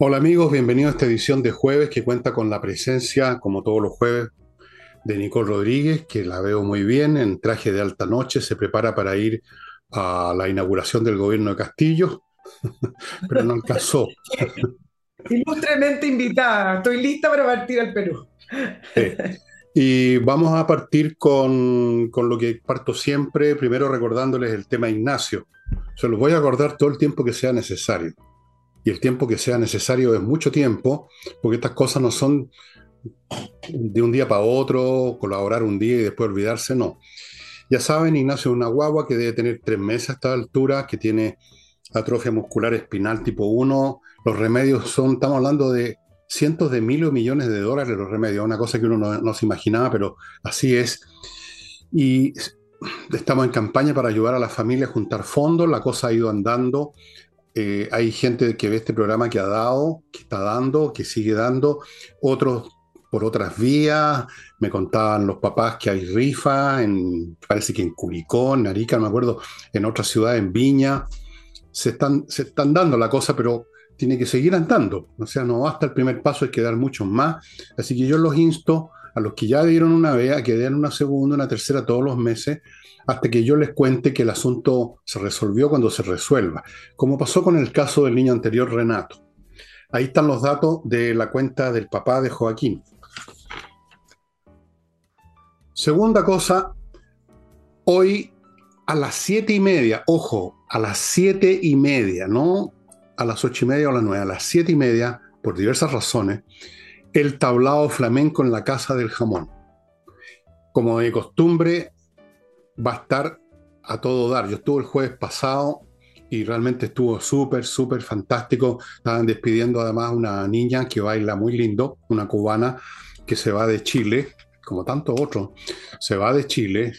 Hola amigos, bienvenidos a esta edición de jueves que cuenta con la presencia, como todos los jueves, de Nicole Rodríguez, que la veo muy bien en traje de alta noche, se prepara para ir a la inauguración del gobierno de Castillo, pero no alcanzó. Ilustremente invitada, estoy lista para partir al Perú. Y vamos a partir con, con, lo que parto siempre, primero recordándoles el tema Ignacio. Se los voy a acordar todo el tiempo que sea necesario y el tiempo que sea necesario es mucho tiempo, porque estas cosas no son de un día para otro, colaborar un día y después olvidarse, no. Ya saben, Ignacio es una guagua que debe tener tres meses a esta altura, que tiene atrofia muscular espinal tipo 1. Los remedios son, estamos hablando de cientos de miles o millones de dólares los remedios, una cosa que uno no, no se imaginaba, pero así es. Y estamos en campaña para ayudar a la familia a juntar fondos, la cosa ha ido andando. Eh, hay gente que ve este programa que ha dado, que está dando, que sigue dando, otros por otras vías. Me contaban los papás que hay rifa, en, parece que en Curicó, en Arica, no me acuerdo, en otra ciudad, en Viña. Se están, se están dando la cosa, pero tiene que seguir andando. O sea, no basta el primer paso, hay que dar muchos más. Así que yo los insto a los que ya dieron una vez a que den una segunda, una tercera todos los meses, hasta que yo les cuente que el asunto se resolvió cuando se resuelva, como pasó con el caso del niño anterior, Renato. Ahí están los datos de la cuenta del papá de Joaquín. Segunda cosa, hoy a las siete y media, ojo, a las siete y media, no a las ocho y media o a las nueve, a las siete y media, por diversas razones, el tablado flamenco en la Casa del Jamón. Como de costumbre, va a estar a todo dar. Yo estuve el jueves pasado y realmente estuvo súper, súper fantástico. Estaban despidiendo además una niña que baila muy lindo, una cubana que se va de Chile, como tanto otro, se va de Chile.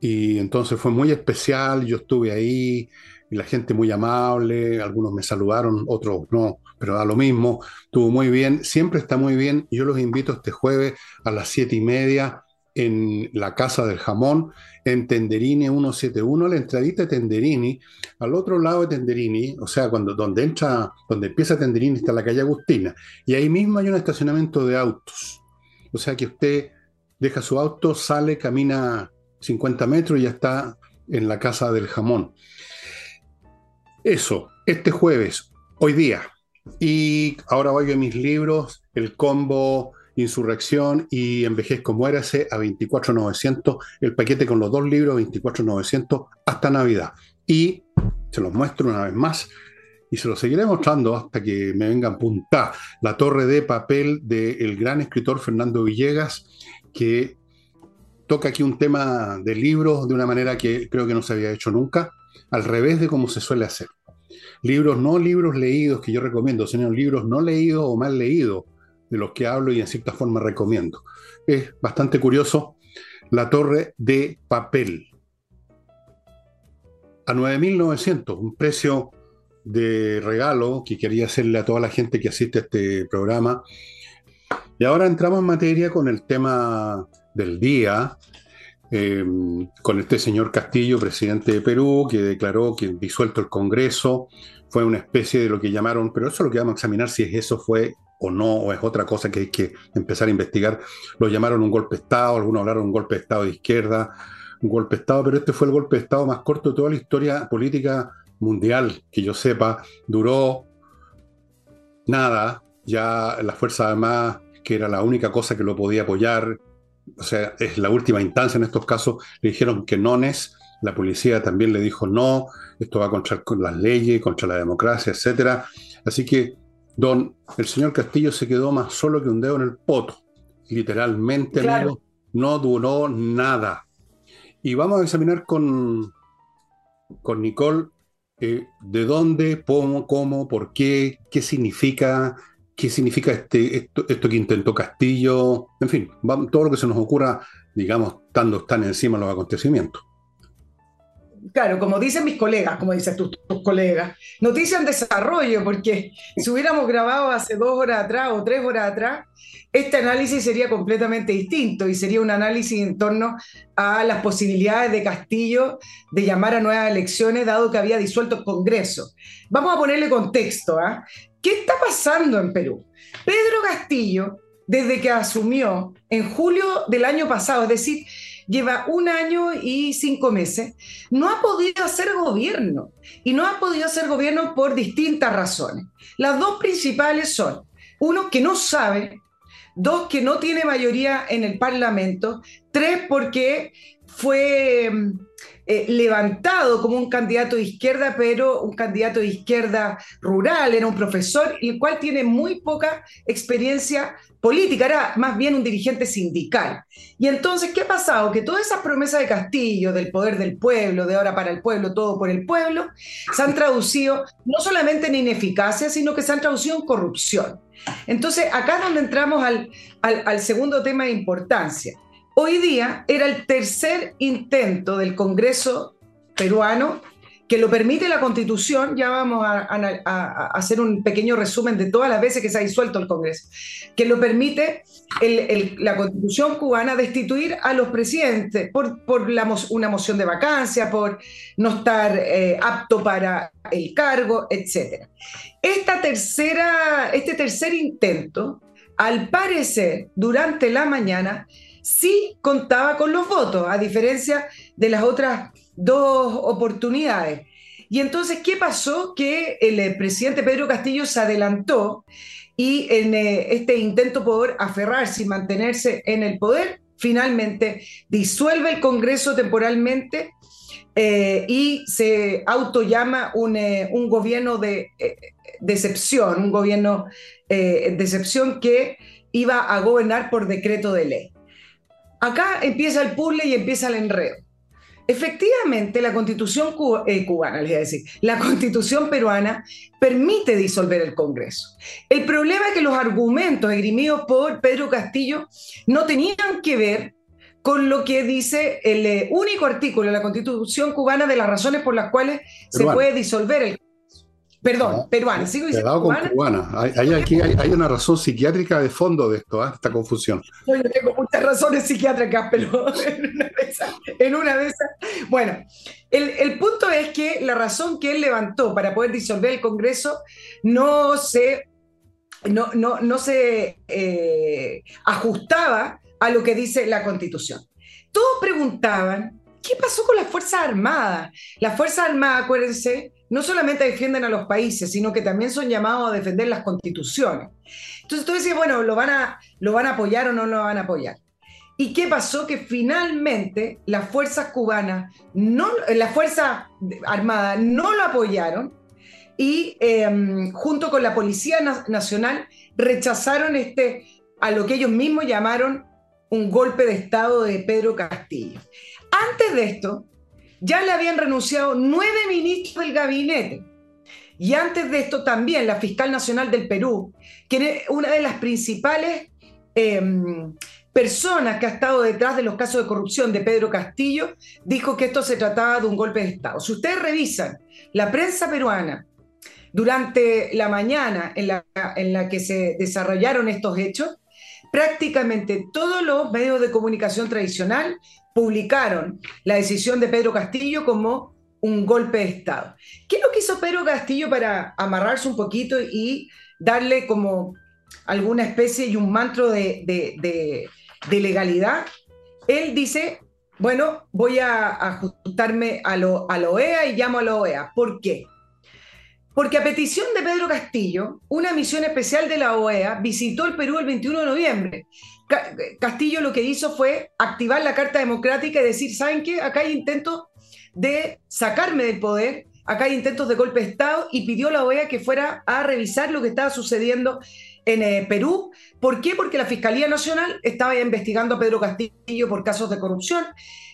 Y entonces fue muy especial, yo estuve ahí y la gente muy amable, algunos me saludaron, otros no, pero da lo mismo, estuvo muy bien, siempre está muy bien. Yo los invito este jueves a las siete y media en la Casa del Jamón, en Tenderini 171, la entradita de Tenderini, al otro lado de Tenderini, o sea, cuando, donde entra, donde empieza Tenderini está la calle Agustina, y ahí mismo hay un estacionamiento de autos. O sea que usted deja su auto, sale, camina 50 metros y ya está en la Casa del Jamón. Eso, este jueves, hoy día. Y ahora voy a mis libros, el combo Insurrección y Envejezco Muérase a 24.900, el paquete con los dos libros 24.900 hasta Navidad. Y se los muestro una vez más y se los seguiré mostrando hasta que me vengan punta la torre de papel del gran escritor Fernando Villegas, que toca aquí un tema de libros de una manera que creo que no se había hecho nunca, al revés de cómo se suele hacer. Libros, no libros leídos que yo recomiendo, sino libros no leídos o mal leídos, de los que hablo y en cierta forma recomiendo. Es bastante curioso la torre de papel. A 9.900, un precio de regalo que quería hacerle a toda la gente que asiste a este programa. Y ahora entramos en materia con el tema del día, eh, con este señor Castillo, presidente de Perú, que declaró que disuelto el Congreso fue una especie de lo que llamaron, pero eso es lo que vamos a examinar si es eso fue o no, o es otra cosa que hay que empezar a investigar. Lo llamaron un golpe de Estado, algunos hablaron un golpe de Estado de izquierda, un golpe de Estado, pero este fue el golpe de Estado más corto de toda la historia política mundial, que yo sepa, duró nada, ya la Fuerza Armada, que era la única cosa que lo podía apoyar, o sea, es la última instancia en estos casos, le dijeron que no es, la policía también le dijo no, esto va contra las leyes, contra la democracia, etc. Así que Don, el señor Castillo se quedó más solo que un dedo en el poto. Literalmente, no duró nada. Y vamos a examinar con, con Nicole eh, de dónde, cómo, cómo, por qué, qué significa, qué significa este, esto, esto que intentó Castillo, en fin, todo lo que se nos ocurra, digamos, estando tan encima de los acontecimientos. Claro, como dicen mis colegas, como dicen tus, colegas, noticia en desarrollo, porque si hubiéramos grabado hace dos horas atrás o tres horas atrás, este análisis sería completamente distinto y sería un análisis en torno a las posibilidades de Castillo de llamar a nuevas elecciones, dado que había disuelto el Congreso. Vamos a ponerle contexto. ¿ah? ¿Qué está pasando en Perú? Pedro Castillo, desde que asumió en julio del año pasado, es decir, lleva un año y cinco meses, no ha podido hacer gobierno. Y no ha podido hacer gobierno por distintas razones. Las dos principales son, uno, que no sabe Dos, que no tiene mayoría en el Parlamento. Tres, porque fue eh, levantado como un candidato de izquierda, pero un candidato de izquierda rural, era un profesor, el cual tiene muy poca experiencia política, era más bien un dirigente sindical. Y entonces, ¿qué ha pasado? Que todas esas promesas de Castillo, del poder del pueblo, de ahora para el pueblo, todo por el pueblo, se han traducido no solamente en ineficacia, sino que se han traducido en corrupción. Entonces, acá es donde entramos al, al, segundo tema de importancia. Hoy día era el tercer intento del Congreso peruano que lo permite la Constitución, ya vamos a, hacer un pequeño resumen de todas las veces que se ha disuelto el Congreso, que lo permite la Constitución cubana destituir a los presidentes por, por una moción de vacancia, por no estar eh, apto para el cargo, etc. Esta tercera, este tercer intento, al parecer, durante la mañana, sí contaba con los votos, a diferencia de las otras dos oportunidades. Y entonces, ¿qué pasó? Que el eh, presidente Pedro Castillo se adelantó y en eh, este intento por aferrarse y mantenerse en el poder, finalmente disuelve el Congreso temporalmente eh, y se autollama un, gobierno de decepción, un gobierno de excepción que iba a gobernar por decreto de ley. Acá empieza el puzzle y empieza el enredo. Efectivamente, la constitución eh, cubana, les voy a decir, la constitución peruana permite disolver el Congreso. El problema es que los argumentos esgrimidos por Pedro Castillo no tenían que ver con lo que dice el eh, único artículo de la constitución cubana de las razones por las cuales se puede disolver el Perdón, peruana. Sigo diciendo cubana. cubana. Hay, aquí hay, una razón psiquiátrica de fondo de esto, ¿eh? esta confusión. Yo tengo muchas razones psiquiátricas, pero en una de esas. Bueno, el, punto es que la razón que él levantó para poder disolver el Congreso no se, no, no, no se eh, ajustaba a lo que dice la Constitución. Todos preguntaban, ¿qué pasó con las Fuerzas Armadas? Las Fuerzas Armadas, acuérdense, no solamente defienden a los países, sino que también son llamados a defender las constituciones. Entonces tú decías, bueno, ¿lo van a, lo van a apoyar o no lo van a apoyar? ¿Y qué pasó? Que finalmente las fuerzas cubanas, no, las fuerzas armadas no lo apoyaron y em, junto con la Policía Nacional rechazaron este, a lo que ellos mismos llamaron un golpe de Estado de Pedro Castillo. Antes de esto, ya le habían renunciado nueve ministros del gabinete. Y antes de esto también la fiscal nacional del Perú, que es una de las principales em, personas que ha estado detrás de los casos de corrupción de Pedro Castillo, dijo que esto se trataba de un golpe de Estado. Si ustedes revisan la prensa peruana durante la mañana en la, en la que se desarrollaron estos hechos, prácticamente todos los medios de comunicación tradicional publicaron la decisión de Pedro Castillo como un golpe de Estado. ¿Qué es lo que hizo Pedro Castillo para amarrarse un poquito y darle como alguna especie y un mantro de, legalidad? Él dice, bueno, voy a ajustarme a, lo, a la OEA y llamo a la OEA. ¿Por qué? Porque a petición de Pedro Castillo, una misión especial de la OEA visitó el Perú el 21 de noviembre Castillo lo que hizo fue activar la Carta Democrática y decir, ¿saben qué? Acá hay intentos de sacarme del poder, acá hay intentos de golpe de Estado y pidió a la OEA que fuera a revisar lo que estaba sucediendo en eh, Perú. ¿Por qué? Porque la Fiscalía Nacional estaba investigando a Pedro Castillo por casos de corrupción.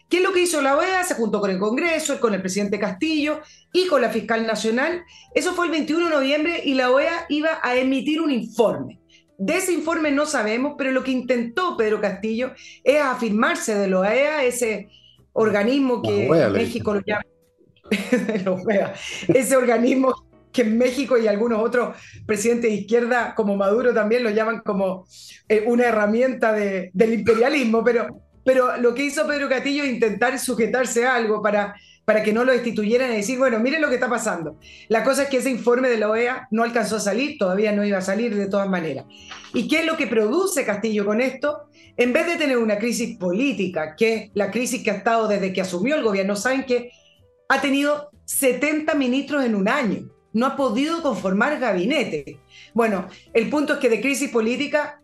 ¿Qué es lo que hizo la OEA? Se juntó con el Congreso, con el presidente Castillo y con la fiscal nacional. Eso fue el 21 de noviembre y la OEA iba a emitir un informe. De ese informe no sabemos, pero lo que intentó Pedro Castillo es afirmarse de la OEA, ese organismo que México lo llama de la OEA. Ese organismo que en México y algunos otros presidentes de izquierda, como Maduro, también lo llaman como eh, una herramienta de, del imperialismo, pero, pero lo que hizo Pedro Castillo es intentar sujetarse a algo para, para que no lo destituyeran y decir, bueno, miren lo que está pasando. La cosa es que ese informe de la OEA no alcanzó a salir, todavía no iba a salir de todas maneras. ¿Y qué es lo que produce Castillo con esto? En vez de tener una crisis política, que la crisis que ha estado desde que asumió el gobierno, saben que ha tenido 70 ministros en un año no ha podido conformar gabinete. Bueno, el punto es que de crisis política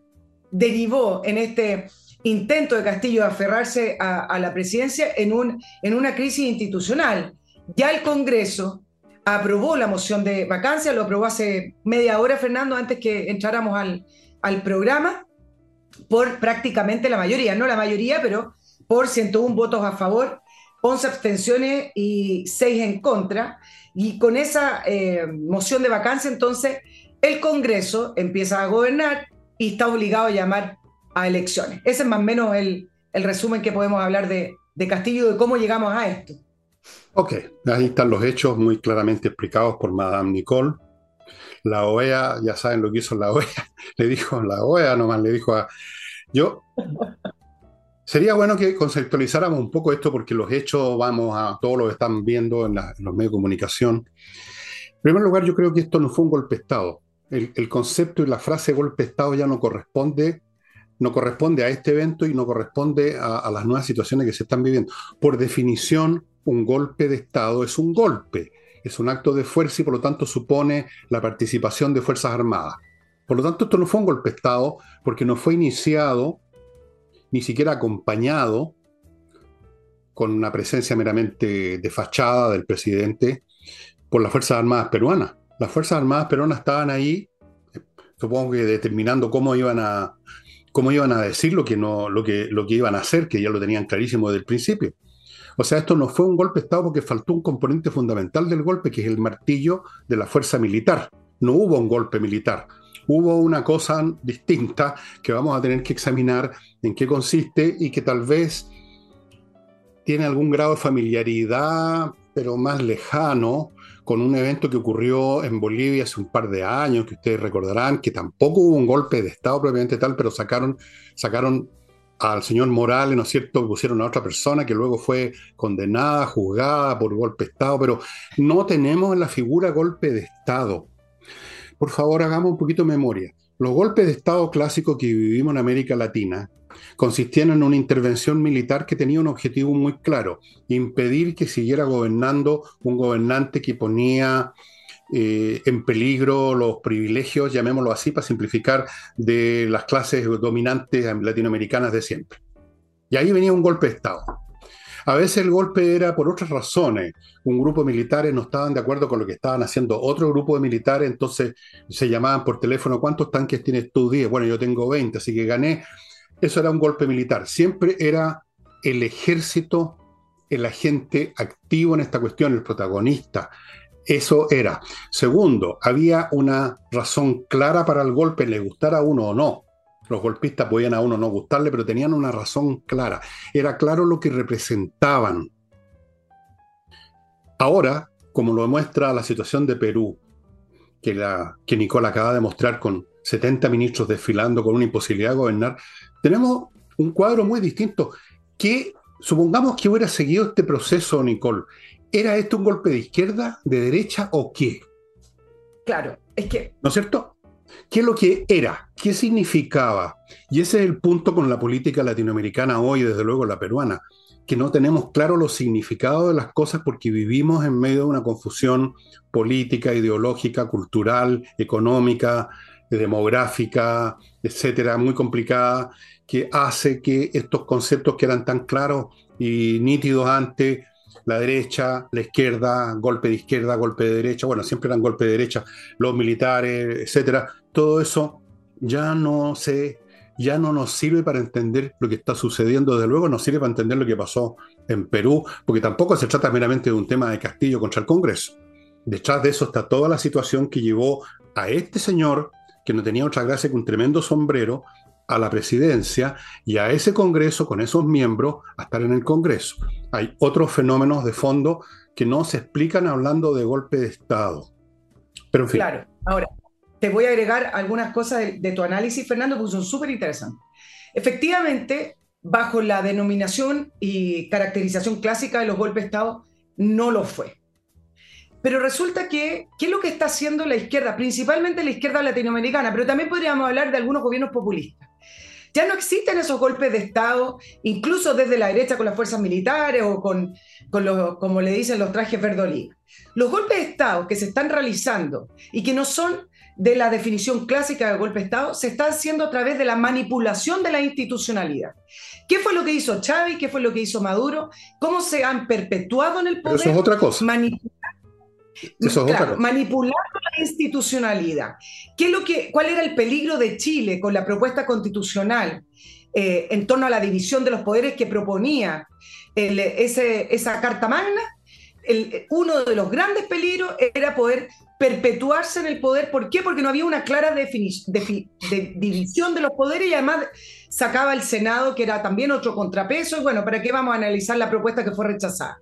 derivó en este intento de Castillo de aferrarse a, la presidencia en, un, en una crisis institucional. Ya el Congreso aprobó la moción de vacancia, lo aprobó hace media hora, Fernando, antes que entráramos al, al programa, por prácticamente la mayoría, no la mayoría, pero por 101 votos a favor, 11 abstenciones y 6 en contra. Y con esa eh, moción de vacancia, entonces, el Congreso empieza a gobernar y está obligado a llamar a elecciones. Ese es más o menos el, resumen que podemos hablar de, de Castillo, de cómo llegamos a esto. Ok, ahí están los hechos muy claramente explicados por Madame Nicole. La OEA, ya saben lo que hizo la OEA, le dijo, la OEA nomás le dijo a... Yo Sería bueno que conceptualizáramos un poco esto porque los hechos, vamos a todos lo que están viendo en, los medios de comunicación. En primer lugar, yo creo que esto no fue un golpe de Estado. El, concepto y la frase golpe de Estado ya no corresponde, no corresponde a este evento y no corresponde a, a las nuevas situaciones que se están viviendo. Por definición, un golpe de Estado es un golpe, es un acto de fuerza y por lo tanto supone la participación de Fuerzas Armadas. Por lo tanto, esto no fue un golpe de Estado porque no fue iniciado ni siquiera acompañado con una presencia meramente de fachada del presidente por las Fuerzas Armadas peruanas. Las Fuerzas Armadas peruanas estaban ahí, supongo que determinando cómo iban a, cómo iban a decir lo que, no, lo, que, lo que iban a hacer, que ya lo tenían clarísimo desde el principio. O sea, esto no fue un golpe de Estado porque faltó un componente fundamental del golpe, que es el martillo de la fuerza militar. No hubo un golpe militar, hubo una cosa distinta que vamos a tener que examinar en qué consiste y que tal vez tiene algún grado de familiaridad, pero más lejano, con un evento que ocurrió en Bolivia hace un par de años, que ustedes recordarán, que tampoco hubo un golpe de Estado propiamente tal, pero sacaron, sacaron al señor Morales, ¿no es cierto?, pusieron a otra persona que luego fue condenada, juzgada por golpe de Estado, pero no tenemos en la figura golpe de Estado por favor hagamos un poquito de memoria. Los golpes de Estado clásicos que vivimos en América Latina consistían en una intervención militar que tenía un objetivo muy claro, impedir que siguiera gobernando un gobernante que ponía eh, en peligro los privilegios, llamémoslo así para simplificar, de las clases dominantes latinoamericanas de siempre. Y ahí venía un golpe de Estado. A veces el golpe era por otras razones. Un grupo de militares no estaban de acuerdo con lo que estaban haciendo otro grupo de militares, entonces se llamaban por teléfono, ¿cuántos tanques tienes tú? 10. Bueno, yo tengo 20, así que gané. Eso era un golpe militar. Siempre era el ejército el agente activo en esta cuestión, el protagonista. Eso era. Segundo, había una razón clara para el golpe, le gustara a uno o no. Los golpistas podían a uno no gustarle, pero tenían una razón clara. Era claro lo que representaban. Ahora, como lo demuestra la situación de Perú, que, la, que Nicola acaba de mostrar con 70 ministros desfilando con una imposibilidad de gobernar, tenemos un cuadro muy distinto. Que supongamos que hubiera seguido este proceso, Nicole, ¿era esto un golpe de izquierda, de derecha o qué? Claro, es que. ¿No es cierto? ¿Qué es lo que era? ¿Qué significaba? Y ese es el punto con la política latinoamericana hoy, desde luego la peruana, que no tenemos claro los significados de las cosas porque vivimos en medio de una confusión política, ideológica, cultural, económica, demográfica, etcétera, muy complicada, que hace que estos conceptos que eran tan claros y nítidos antes la derecha, la izquierda, golpe de izquierda, golpe de derecha, bueno, siempre eran golpe de derecha, los militares, etcétera, todo eso ya no se ya no nos sirve para entender lo que está sucediendo, desde luego nos sirve para entender lo que pasó en Perú, porque tampoco se trata meramente de un tema de Castillo contra el Congreso. Detrás de eso está toda la situación que llevó a este señor, que no tenía otra gracia que un tremendo sombrero, a la presidencia y a ese Congreso con esos miembros a estar en el Congreso. hay otros fenómenos de fondo que no se explican hablando de golpe de Estado. Pero en fin. Claro, ahora, te voy a agregar algunas cosas de, tu análisis, Fernando, porque son súper interesantes. Efectivamente, bajo la denominación y caracterización clásica de los golpes de Estado, no lo fue. Pero resulta que, ¿qué es lo que está haciendo la izquierda? Principalmente la izquierda latinoamericana, pero también podríamos hablar de algunos gobiernos populistas. Ya no existen esos golpes de Estado, incluso desde la derecha con las fuerzas militares o con, con como le dicen los trajes verdolí. Los golpes de Estado que se están realizando y que no son de la definición clásica de golpe de Estado, se están haciendo a través de la manipulación de la institucionalidad. ¿Qué fue lo que hizo Chávez? ¿Qué fue lo que hizo Maduro? ¿Cómo se han perpetuado en el poder? eso es otra cosa. Eso es. Manipulando la institucionalidad. ¿Qué es lo que, ¿Cuál era el peligro de Chile con la propuesta constitucional eh, en torno a la división de los poderes que proponía ese, esa Carta Magna? uno de los grandes peligros era poder perpetuarse en el poder. ¿Por qué? Porque no había una clara de, división de los poderes y además sacaba el Senado, que era también otro contrapeso. Y bueno, ¿para qué vamos a analizar la propuesta que fue rechazada?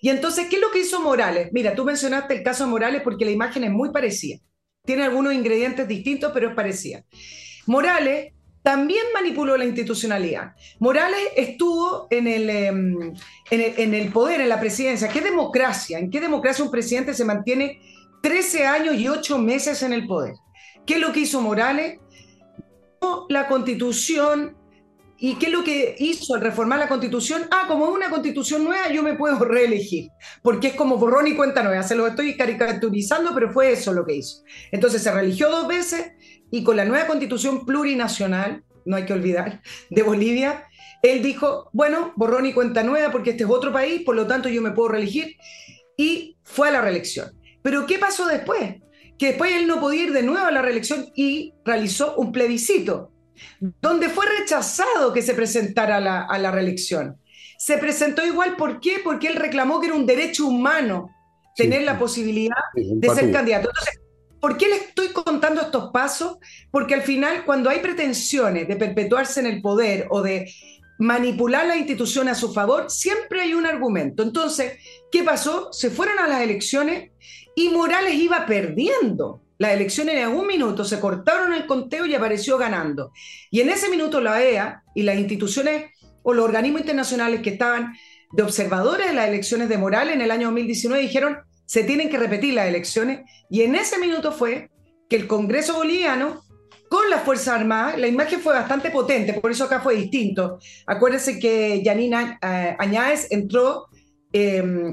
Y entonces, ¿qué es lo que hizo Morales? Mira, tú mencionaste el caso de Morales porque la imagen es muy parecida. Tiene algunos ingredientes distintos, pero es parecida. Morales también manipuló la institucionalidad. Morales estuvo en el, em, en el, poder, en la presidencia. ¿Qué democracia? ¿En qué democracia un presidente se mantiene 13 años y 8 meses en el poder? ¿Qué es lo que hizo Morales? La constitución. ¿Y qué es lo que hizo al reformar la constitución? Ah, como una constitución nueva, yo me puedo reelegir, porque es como borrón y cuenta nueva. Se lo estoy caricaturizando, pero fue eso lo que hizo. Entonces se religió dos veces y con la nueva constitución plurinacional, no hay que olvidar, de Bolivia, él dijo, bueno, borrón y cuenta nueva porque este es otro país, por lo tanto yo me puedo reelegir, y fue a la reelección. Pero ¿qué pasó después? Que después él no podía ir de nuevo a la reelección y realizó un plebiscito, donde fue rechazado que se presentara a la, a la reelección. Se presentó igual, ¿por qué? Porque él reclamó que era un derecho humano tener la posibilidad de ser candidato. Entonces, ¿Por qué le estoy contando estos pasos? Porque al final, cuando hay pretensiones de perpetuarse en el poder o de manipular la institución a su favor, siempre hay un argumento. Entonces, ¿qué pasó? Se fueron a las elecciones y Morales iba perdiendo. Las elecciones en un minuto se cortaron el conteo y apareció ganando. Y en ese minuto la EA y las instituciones o los organismos internacionales que estaban de observadores de las elecciones de Morales en el año 2019 dijeron, se tienen que repetir las elecciones y en ese minuto fue que el Congreso boliviano con las Fuerzas Armadas, la imagen fue bastante potente, por eso acá fue distinto. Acuérdense que Yanina eh, Añáez entró, em,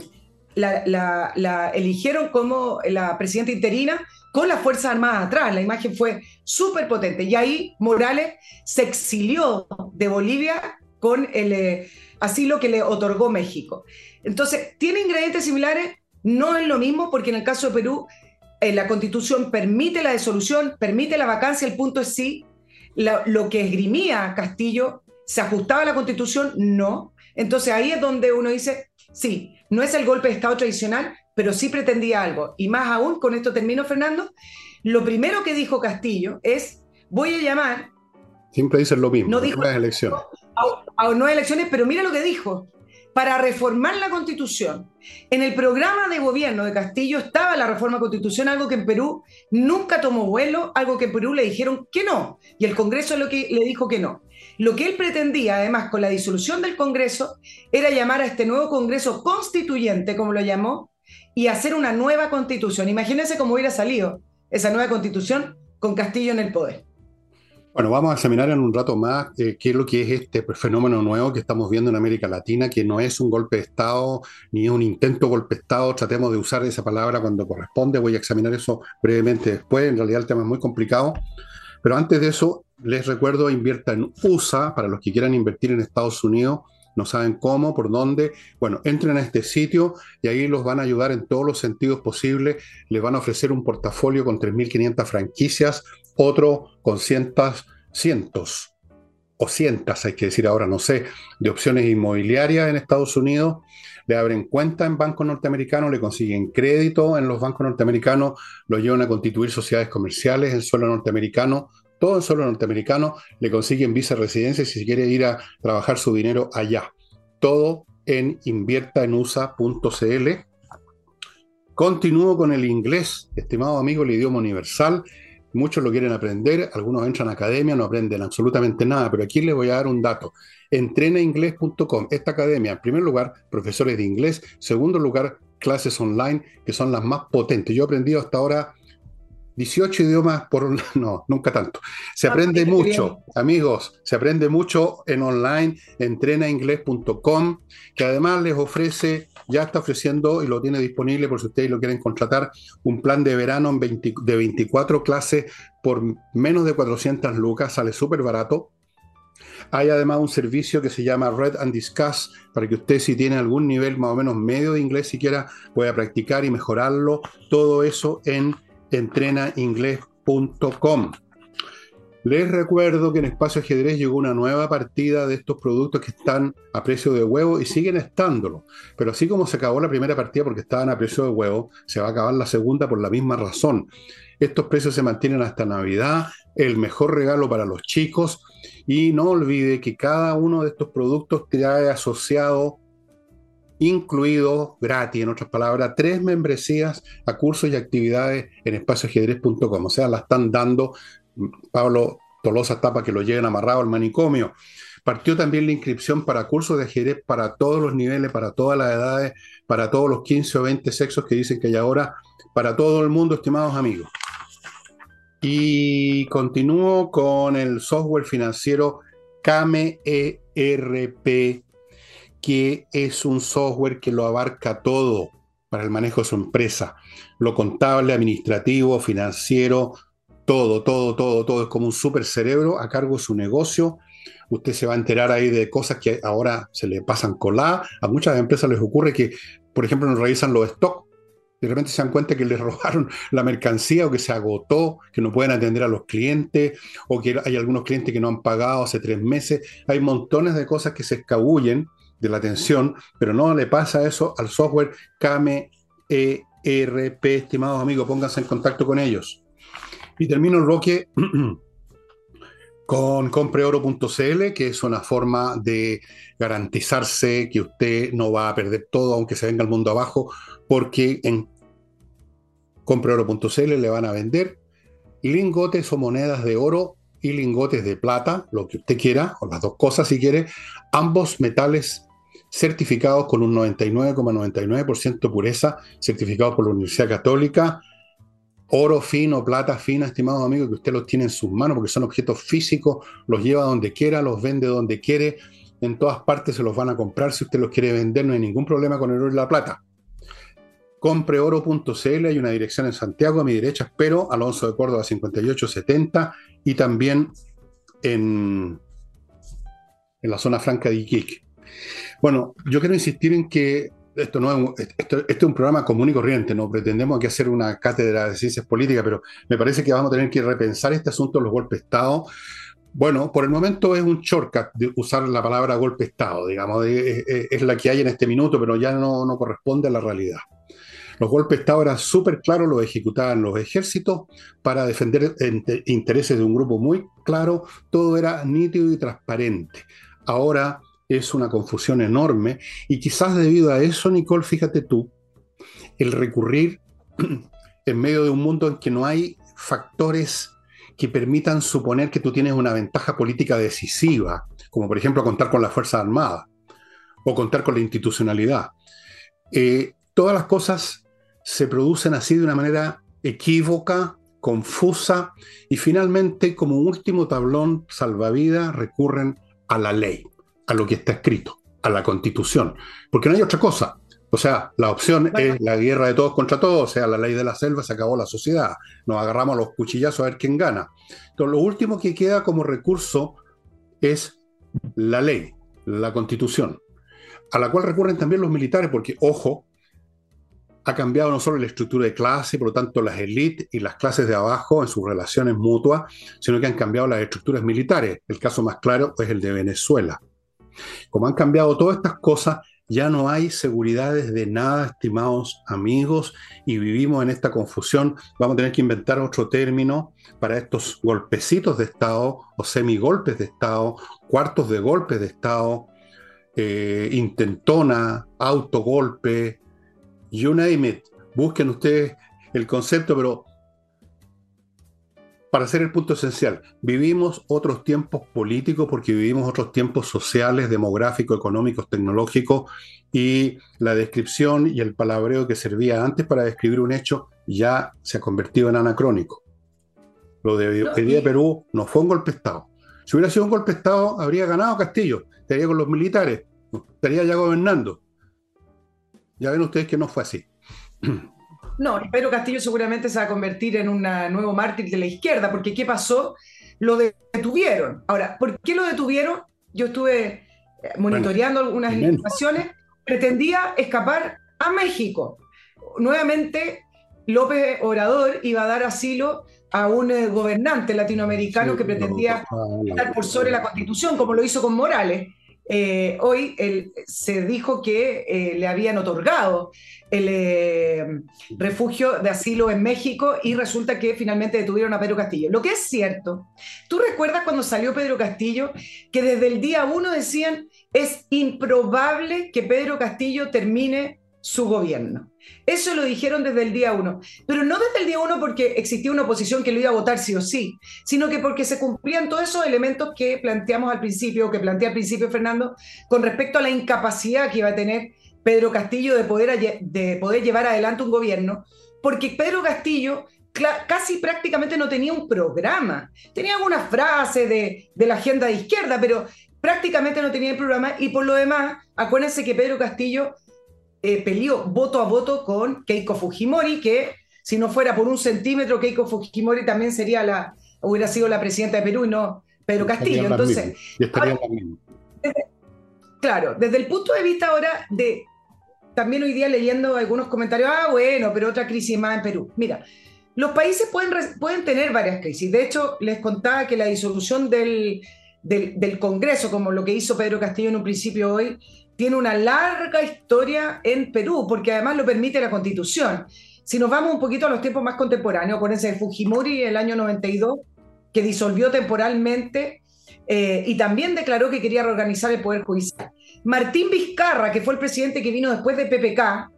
la, eligieron como la presidenta interina con las Fuerzas Armadas atrás, la imagen fue súper potente. Y ahí Morales se exilió de Bolivia con el eh, asilo que le otorgó México. Entonces, ¿tiene ingredientes similares? No es lo mismo porque en el caso de Perú eh, la constitución permite la disolución, permite la vacancia, el punto es sí. lo que esgrimía Castillo, ¿se ajustaba a la constitución? No. Entonces ahí es donde uno dice, sí, no es el golpe de Estado tradicional, pero sí pretendía algo. Y más aún, con esto termino, Fernando, lo primero que dijo Castillo es, voy a llamar... Siempre dicen lo mismo, no dijo, elecciones. A, a, elecciones, pero mira lo que dijo para reformar la constitución. En el programa de gobierno de Castillo estaba la reforma constitucional, algo que en Perú nunca tomó vuelo, algo que en Perú le dijeron que no, y el Congreso lo que le dijo que no. Lo que él pretendía, además, con la disolución del Congreso, era llamar a este nuevo Congreso constituyente, como lo llamó, y hacer una nueva constitución. Imagínense cómo hubiera salido esa nueva constitución con Castillo en el poder. Bueno, vamos a examinar en un rato más eh, qué es lo que es este fenómeno nuevo que estamos viendo en América Latina, que no es un golpe de Estado ni es un intento golpe de Estado. Tratemos de usar esa palabra cuando corresponde. Voy a examinar eso brevemente después. En realidad el tema es muy complicado. Pero antes de eso, les recuerdo, invierta en USA para los que quieran invertir en Estados Unidos. No saben cómo, por dónde. Bueno, entren a este sitio y ahí los van a ayudar en todos los sentidos posibles. Les van a ofrecer un portafolio con 3.500 franquicias otro con cientos, cientos o cientos, hay que decir ahora, no sé, de opciones inmobiliarias en Estados Unidos, le abren cuenta en bancos norteamericanos, le consiguen crédito en los bancos norteamericanos, lo llevan a constituir sociedades comerciales en suelo norteamericano, todo en suelo norteamericano, le consiguen visa residencia si quiere ir a trabajar su dinero allá. Todo en inviertaenusa.cl. Continúo con el inglés, estimado amigo, el idioma universal. Muchos lo quieren aprender, algunos entran a academia, no aprenden absolutamente nada, pero aquí les voy a dar un dato. Entrenainglés.com, esta academia, en primer lugar, profesores de inglés, segundo lugar, clases online, que son las más potentes. Yo he aprendido hasta ahora 18 idiomas por. No, nunca tanto. Se ah, aprende mucho, amigos, se aprende mucho en online, entrenainglés.com, que además les ofrece, ya está ofreciendo y lo tiene disponible por si ustedes lo quieren contratar, un plan de verano de 24 clases por menos de 400 lucas, sale súper barato. Hay además un servicio que se llama Red and Discuss, para que usted si tiene algún nivel más o menos medio de inglés siquiera pueda practicar y mejorarlo. Todo eso en entrenainglés.com. Les recuerdo que en Espacio Ajedrez llegó una nueva partida de estos productos que están a precio de huevo y siguen estándolo. Pero así como se acabó la primera partida porque estaban a precio de huevo, se va a acabar la segunda por la misma razón. Estos precios se mantienen hasta Navidad, el mejor regalo para los chicos. Y no olvide que cada uno de estos productos trae asociado incluido gratis, en otras palabras, tres membresías a cursos y actividades en espacioajedrez.com. O sea, la están dando. Pablo Tolosa para que lo lleguen amarrado al manicomio. Partió también la inscripción para cursos de ajedrez para todos los niveles, para todas las edades, para todos los 15 o 20 sexos que dicen que hay ahora, para todo el mundo, estimados amigos. Y continúo con el software financiero KMERP que es un software que lo abarca todo para el manejo de su empresa. Lo contable, administrativo, financiero, todo, todo, todo, todo. Es como un super cerebro a cargo de su negocio. Usted se va a enterar ahí de cosas que ahora se le pasan colá. A muchas empresas les ocurre que, por ejemplo, nos revisan los stocks. De repente se dan cuenta que les robaron la mercancía o que se agotó, que no pueden atender a los clientes o que hay algunos clientes que no han pagado hace tres meses. Hay montones de cosas que se escabullen de la atención, pero no le pasa eso al software KMERP, estimados amigos, pónganse en contacto con ellos. Y termino el bloque con compreoro.cl, que es una forma de garantizarse que usted no va a perder todo, aunque se venga el mundo abajo, porque en compreoro.cl le van a vender lingotes o monedas de oro y lingotes de plata, lo que usted quiera, o las dos cosas si quiere, ambos metales certificados con un 99,99% pureza, certificados por la Universidad Católica, oro fino, plata fina, estimados amigos, que usted los tiene en sus manos porque son objetos físicos, los lleva donde quiera, los vende donde quiere, en todas partes se los van a comprar, si usted los quiere vender no hay ningún problema con el oro y la plata. Compreoro.cl, hay una dirección en Santiago a mi derecha, pero Alonso de Córdoba 5870 y también en, en la zona franca de Iquique. Bueno, yo quiero insistir en que esto no es esto, es un programa común y corriente, no pretendemos aquí hacer una cátedra de ciencias políticas, pero me parece que vamos a tener que repensar este asunto de los golpes de Estado. Bueno, por el momento es un shortcut de usar la palabra golpe de Estado, digamos, es, la que hay en este minuto, pero ya no, no corresponde a la realidad. Los golpes de Estado eran súper claros, los ejecutaban los ejércitos para defender intereses de un grupo muy claro, todo era nítido y transparente. Ahora es una confusión enorme y quizás debido a eso, Nicole, fíjate tú, el recurrir en medio de un mundo en que no hay factores que permitan suponer que tú tienes una ventaja política decisiva, como por ejemplo contar con la Fuerza Armada o contar con la institucionalidad. Eh, todas las cosas se producen así de una manera equívoca, confusa y finalmente como último tablón salvavidas recurren a la ley a lo que está escrito, a la constitución, porque no hay otra cosa. O sea, la opción es la guerra de todos contra todos, o sea, la ley de la selva, se acabó la sociedad, nos agarramos a los cuchillazos a ver quién gana. Entonces, lo último que queda como recurso es la ley, la constitución, a la cual recurren también los militares, porque, ojo, ha cambiado no solo la estructura de clase, por lo tanto las élites y las clases de abajo en sus relaciones mutuas, sino que han cambiado las estructuras militares. El caso más claro es el de Venezuela. Como han cambiado todas estas cosas, ya no hay seguridades de nada, estimados amigos, y vivimos en esta confusión. Vamos a tener que inventar otro término para estos golpecitos de Estado o semigolpes de Estado, cuartos de golpes de Estado. eh, intentona, autogolpe, you name it. Busquen ustedes el concepto, pero para hacer el punto esencial, vivimos otros tiempos políticos porque vivimos otros tiempos sociales, demográficos, económicos, tecnológicos, y la descripción y el palabreo que servía antes para describir un hecho ya se ha convertido en anacrónico. Lo de hoy día de Perú no fue un golpe de Estado. Si hubiera sido un golpe de Estado, habría ganado Castillo, estaría con los militares, estaría ya gobernando. Ya ven ustedes que no fue así. No, Pedro Castillo seguramente se va a convertir en un nuevo mártir de la izquierda, porque ¿qué pasó? Lo detuvieron. Ahora, ¿por qué lo detuvieron? Yo estuve eh, monitoreando algunas informaciones. Pretendía escapar a México. Nuevamente, López Obrador iba a dar asilo a un eh, gobernante latinoamericano que pretendía estar por sobre la constitución, como lo hizo con Morales. Eh, hoy se dijo que eh, le habían otorgado el refugio de asilo en México y resulta que finalmente detuvieron a Pedro Castillo. Lo que es cierto, ¿tú recuerdas cuando salió Pedro Castillo que desde el día uno decían es improbable que Pedro Castillo termine su gobierno? Eso lo dijeron desde el día uno, pero no desde el día uno porque existía una oposición que lo iba a votar sí o sí, sino que porque se cumplían todos esos elementos que planteamos al principio, que plantea al principio Fernando, con respecto a la incapacidad que iba a tener Pedro Castillo de poder, de poder llevar adelante un gobierno, porque Pedro Castillo casi prácticamente no tenía un programa, tenía algunas frases de, de la agenda de izquierda, pero prácticamente no tenía el programa y por lo demás, acuérdense que Pedro Castillo eh, peleó voto a voto con Keiko Fujimori, que si no fuera por un centímetro, Keiko Fujimori también sería la, hubiera sido la presidenta de Perú y no Pedro Castillo. Entonces, claro, desde el punto de vista ahora de, también hoy día leyendo algunos comentarios, ah, bueno, pero otra crisis más en Perú. Mira, los países pueden, pueden tener varias crisis. De hecho, les contaba que la disolución del, del, Congreso, como lo que hizo Pedro Castillo en un principio hoy, tiene una larga historia en Perú, porque además lo permite la constitución. Si nos vamos un poquito a los tiempos más contemporáneos, acuérdense de Fujimori el año 92, que disolvió temporalmente eh, y también declaró que quería reorganizar el Poder Judicial. Martín Vizcarra, que fue el presidente que vino después de PPK,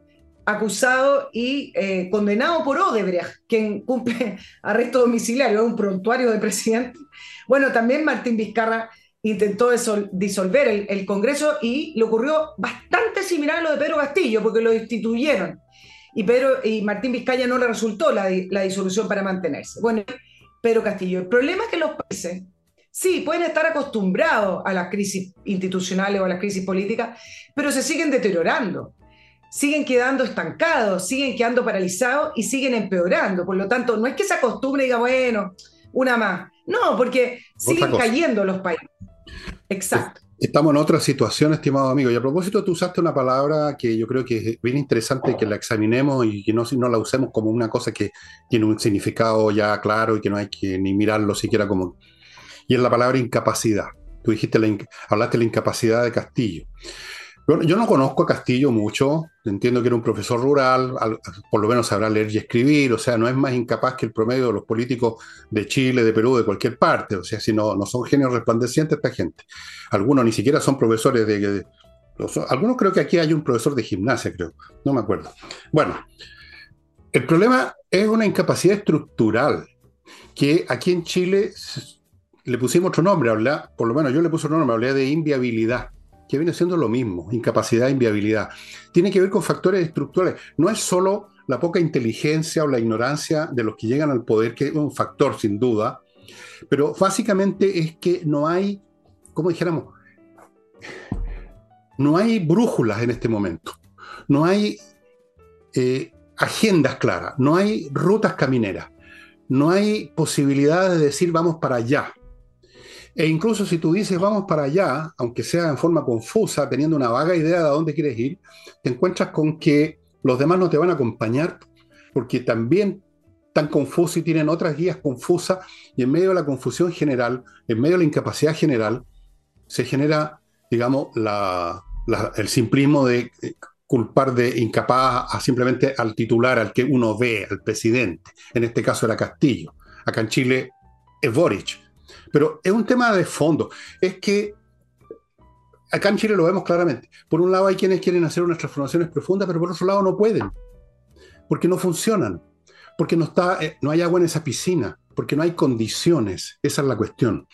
acusado y eh, condenado por Odebrecht, quien cumple arresto domiciliario, un prontuario de presidente. Bueno, también Martín Vizcarra intentó disolver el, Congreso y le ocurrió bastante similar a lo de Pedro Castillo, porque lo destituyeron. Y, Pedro, y Martín Vizcaya no le resultó la, disolución para mantenerse. Bueno, Pedro Castillo. El problema es que los países, sí, pueden estar acostumbrados a las crisis institucionales o a las crisis políticas, pero se siguen deteriorando. Siguen quedando estancados, siguen quedando paralizados y siguen empeorando. Por lo tanto, no es que se acostumbre y diga, bueno, una más. No, porque siguen cayendo los países. Exacto. Estamos en otra situación, estimado amigo. Y a propósito, tú usaste una palabra que yo creo que es bien interesante que la examinemos y que no, no la usemos como una cosa que tiene un significado ya claro y que no hay que ni mirarlo siquiera como... Y es la palabra incapacidad. Tú dijiste, la, hablaste de la incapacidad de Castillo. Yo no conozco a Castillo mucho, entiendo que era un profesor rural, por lo menos sabrá leer y escribir, o sea, no es más incapaz que el promedio de los políticos de Chile, de Perú, de cualquier parte, o sea, si no, no son genios resplandecientes esta gente. Algunos ni siquiera son profesores de... algunos creo que aquí hay un profesor de gimnasia, creo, no me acuerdo. Bueno, el problema es una incapacidad estructural que aquí en Chile le pusimos otro nombre, por lo menos yo le puse otro nombre, hablé de inviabilidad que viene siendo lo mismo, incapacidad, inviabilidad. Tiene que ver con factores estructurales. No es solo la poca inteligencia o la ignorancia de los que llegan al poder, que es un factor sin duda, pero básicamente es que no hay, como dijéramos, no hay brújulas en este momento, no hay eh, agendas claras, no hay rutas camineras, no hay posibilidades de decir vamos para allá. E incluso si tú dices vamos para allá, aunque sea en forma confusa, teniendo una vaga idea de a dónde quieres ir, te encuentras con que los demás no te van a acompañar porque también están confusos y tienen otras guías confusas y en medio de la confusión general, en medio de la incapacidad general, se genera, digamos, el simplismo de eh, culpar de incapaz a simplemente al titular, al que uno ve, al presidente. En este caso era Castillo. Acá en Chile es Boric. Pero es un tema de fondo. Es que acá en Chile lo vemos claramente. Por un lado hay quienes quieren hacer unas transformaciones profundas, pero por otro lado no pueden, porque no funcionan, porque no, está, eh, no hay agua en esa piscina, porque no hay condiciones, esa es la cuestión.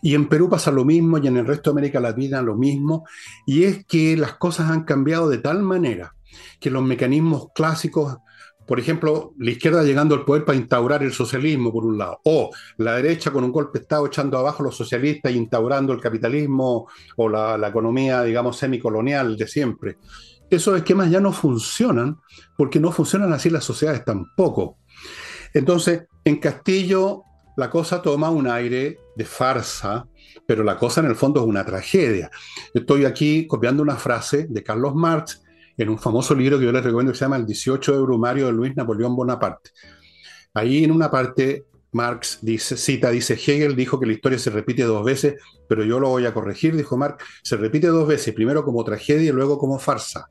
Y en Perú pasa lo mismo y en el resto de América Latina lo mismo, y es que las cosas han cambiado de tal manera que los mecanismos clásicos por ejemplo, la izquierda llegando al poder para instaurar el socialismo, por un lado, o la derecha con un golpe de Estado echando abajo a los socialistas e instaurando el capitalismo o la, la economía, digamos, semicolonial de siempre. Esos esquemas ya no funcionan porque no funcionan así las sociedades tampoco. Entonces, en Castillo la cosa toma un aire de farsa, pero la cosa en el fondo es una tragedia. Estoy aquí copiando una frase de Carlos Marx en un famoso libro que yo les recomiendo que se llama El 18 de Brumario de Luis Napoleón Bonaparte. Ahí en una parte Marx dice, cita, dice, Hegel dijo que la historia se repite dos veces, pero yo lo voy a corregir, dijo Marx, se repite dos veces, primero como tragedia y luego como farsa.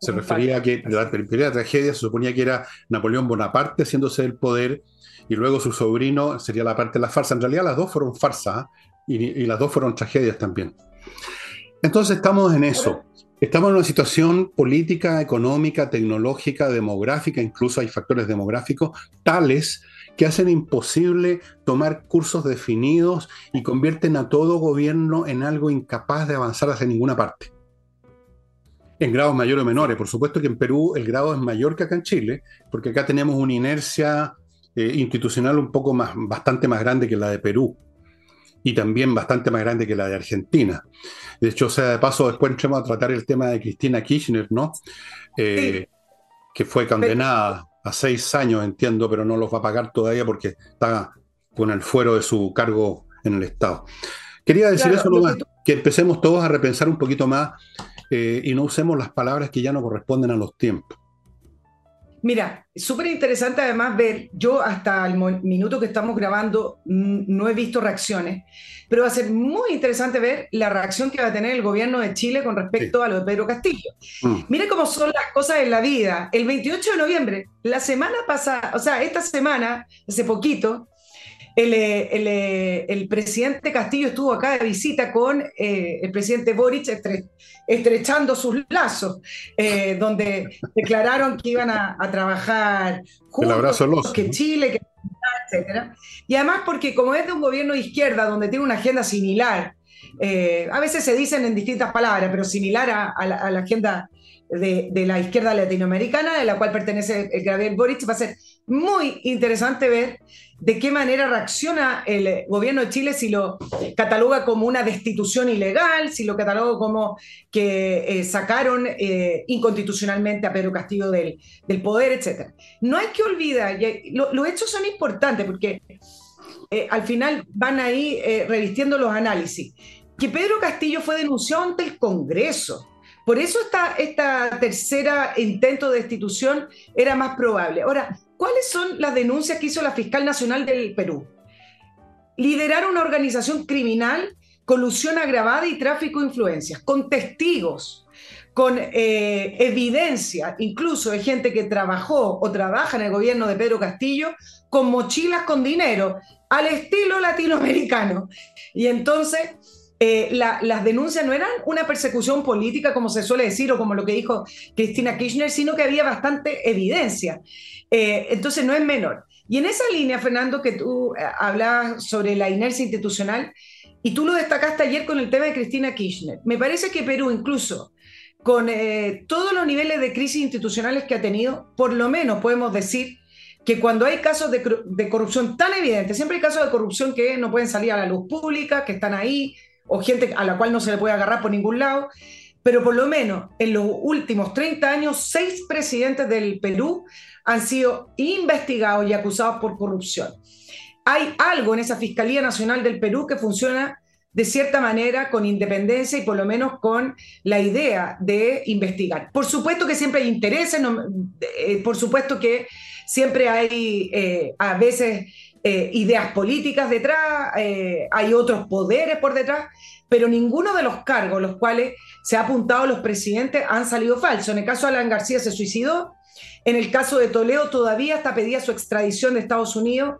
Se refería a que la primera tragedia se suponía que era Napoleón Bonaparte haciéndose el poder y luego su sobrino sería la parte de la farsa. En realidad las dos fueron farsas y, y las dos fueron tragedias también. Entonces estamos en eso. Estamos en una situación política, económica, tecnológica, demográfica, incluso hay factores demográficos tales que hacen imposible tomar cursos definidos y convierten a todo gobierno en algo incapaz de avanzar hacia ninguna parte. En grados mayores o menores. Por supuesto que en Perú el grado es mayor que acá en Chile, porque acá tenemos una inercia eh, institucional un poco más, bastante más grande que la de Perú y también bastante más grande que la de Argentina. De hecho, o sea, de paso, después entremos a tratar el tema de Cristina Kirchner, ¿no? Eh, que fue condenada a seis años, entiendo, pero no los va a pagar todavía porque está con el fuero de su cargo en el Estado. Quería decir eso nomás, que empecemos todos a repensar un poquito más eh, y no usemos las palabras que ya no corresponden a los tiempos. Mira, súper interesante además ver, yo hasta el minuto que estamos grabando no he visto reacciones, pero va a ser muy interesante ver la reacción que va a tener el gobierno de Chile con respecto a lo de Pedro Castillo. Mm. Mire cómo son las cosas en la vida. El 28 de noviembre, la semana pasada, o sea, esta semana, hace poquito, eh, eh, el, presidente Castillo estuvo acá de visita con eh, el presidente Boric estrechando sus lazos, donde declararon que iban a, trabajar juntos, que Chile, que etcétera. Y además porque como es de un gobierno de izquierda donde tiene una agenda similar, a veces se dicen en distintas palabras, pero similar a, la, agenda de, de, la izquierda latinoamericana, de la cual pertenece el Gabriel Boric, va a ser muy interesante ver de qué manera reacciona el gobierno de Chile si lo cataloga como una destitución ilegal, si lo cataloga como que eh, sacaron eh, inconstitucionalmente a Pedro Castillo del, poder, etc. No hay que olvidar, los hechos son importantes porque eh, al final van ahí revistiendo los análisis, que Pedro Castillo fue denunciado ante el Congreso. Por eso esta, esta tercera intento de destitución era más probable. Ahora, ¿Cuáles son las denuncias que hizo la fiscal nacional del Perú? Liderar una organización criminal, colusión agravada y tráfico de influencias, con testigos, con eh, evidencia, incluso de gente que trabajó o trabaja en el gobierno de Pedro Castillo, con mochilas con dinero, al estilo latinoamericano. Y entonces eh, las denuncias no eran una persecución política, como se suele decir, o como lo que dijo Cristina Kirchner, sino que había bastante evidencia. Eh, entonces no es menor. Y en esa línea, Fernando, que tú eh, hablabas sobre la inercia institucional, y tú lo destacaste ayer con el tema de Cristina Kirchner, me parece que Perú incluso con todos los niveles de crisis institucionales que ha tenido, por lo menos podemos decir que cuando hay casos de, de, corrupción tan evidentes, siempre hay casos de corrupción que no pueden salir a la luz pública, que están ahí, o gente a la cual no se le puede agarrar por ningún lado, pero por lo menos en los últimos 30 años, seis presidentes del Perú han sido investigados y acusados por corrupción. Hay algo en esa Fiscalía Nacional del Perú que funciona de cierta manera con independencia y por lo menos con la idea de investigar. Por supuesto que siempre hay intereses, eh, por supuesto que siempre hay eh, a veces eh, ideas políticas detrás, eh, hay otros poderes por detrás, pero ninguno de los cargos los cuales se ha apuntado los presidentes han salido falsos. En el caso de Alan García se suicidó, en el caso de Toledo todavía está pedida su extradición de Estados Unidos.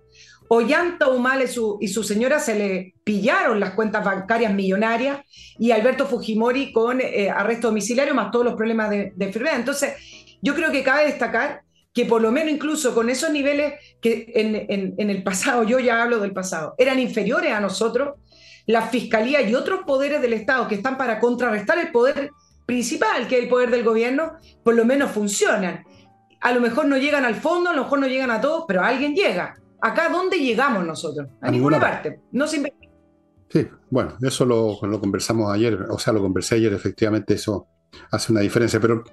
Ollanta Humala y su, señora se le pillaron las cuentas bancarias millonarias y Alberto Fujimori con eh, arresto domiciliario más todos los problemas de, enfermedad. Entonces, yo creo que cabe destacar que por lo menos incluso con esos niveles que en, en, el pasado, yo ya hablo del pasado, eran inferiores a nosotros, la Fiscalía y otros poderes del Estado que están para contrarrestar el poder principal, que es el poder del gobierno, por lo menos funcionan. A lo mejor no llegan al fondo, a lo mejor no llegan a todos, pero alguien llega. Acá, ¿dónde llegamos nosotros? A, ninguna, parte. No se Sí, bueno, eso lo, lo, conversamos ayer, o sea, lo conversé ayer, efectivamente eso hace una diferencia, pero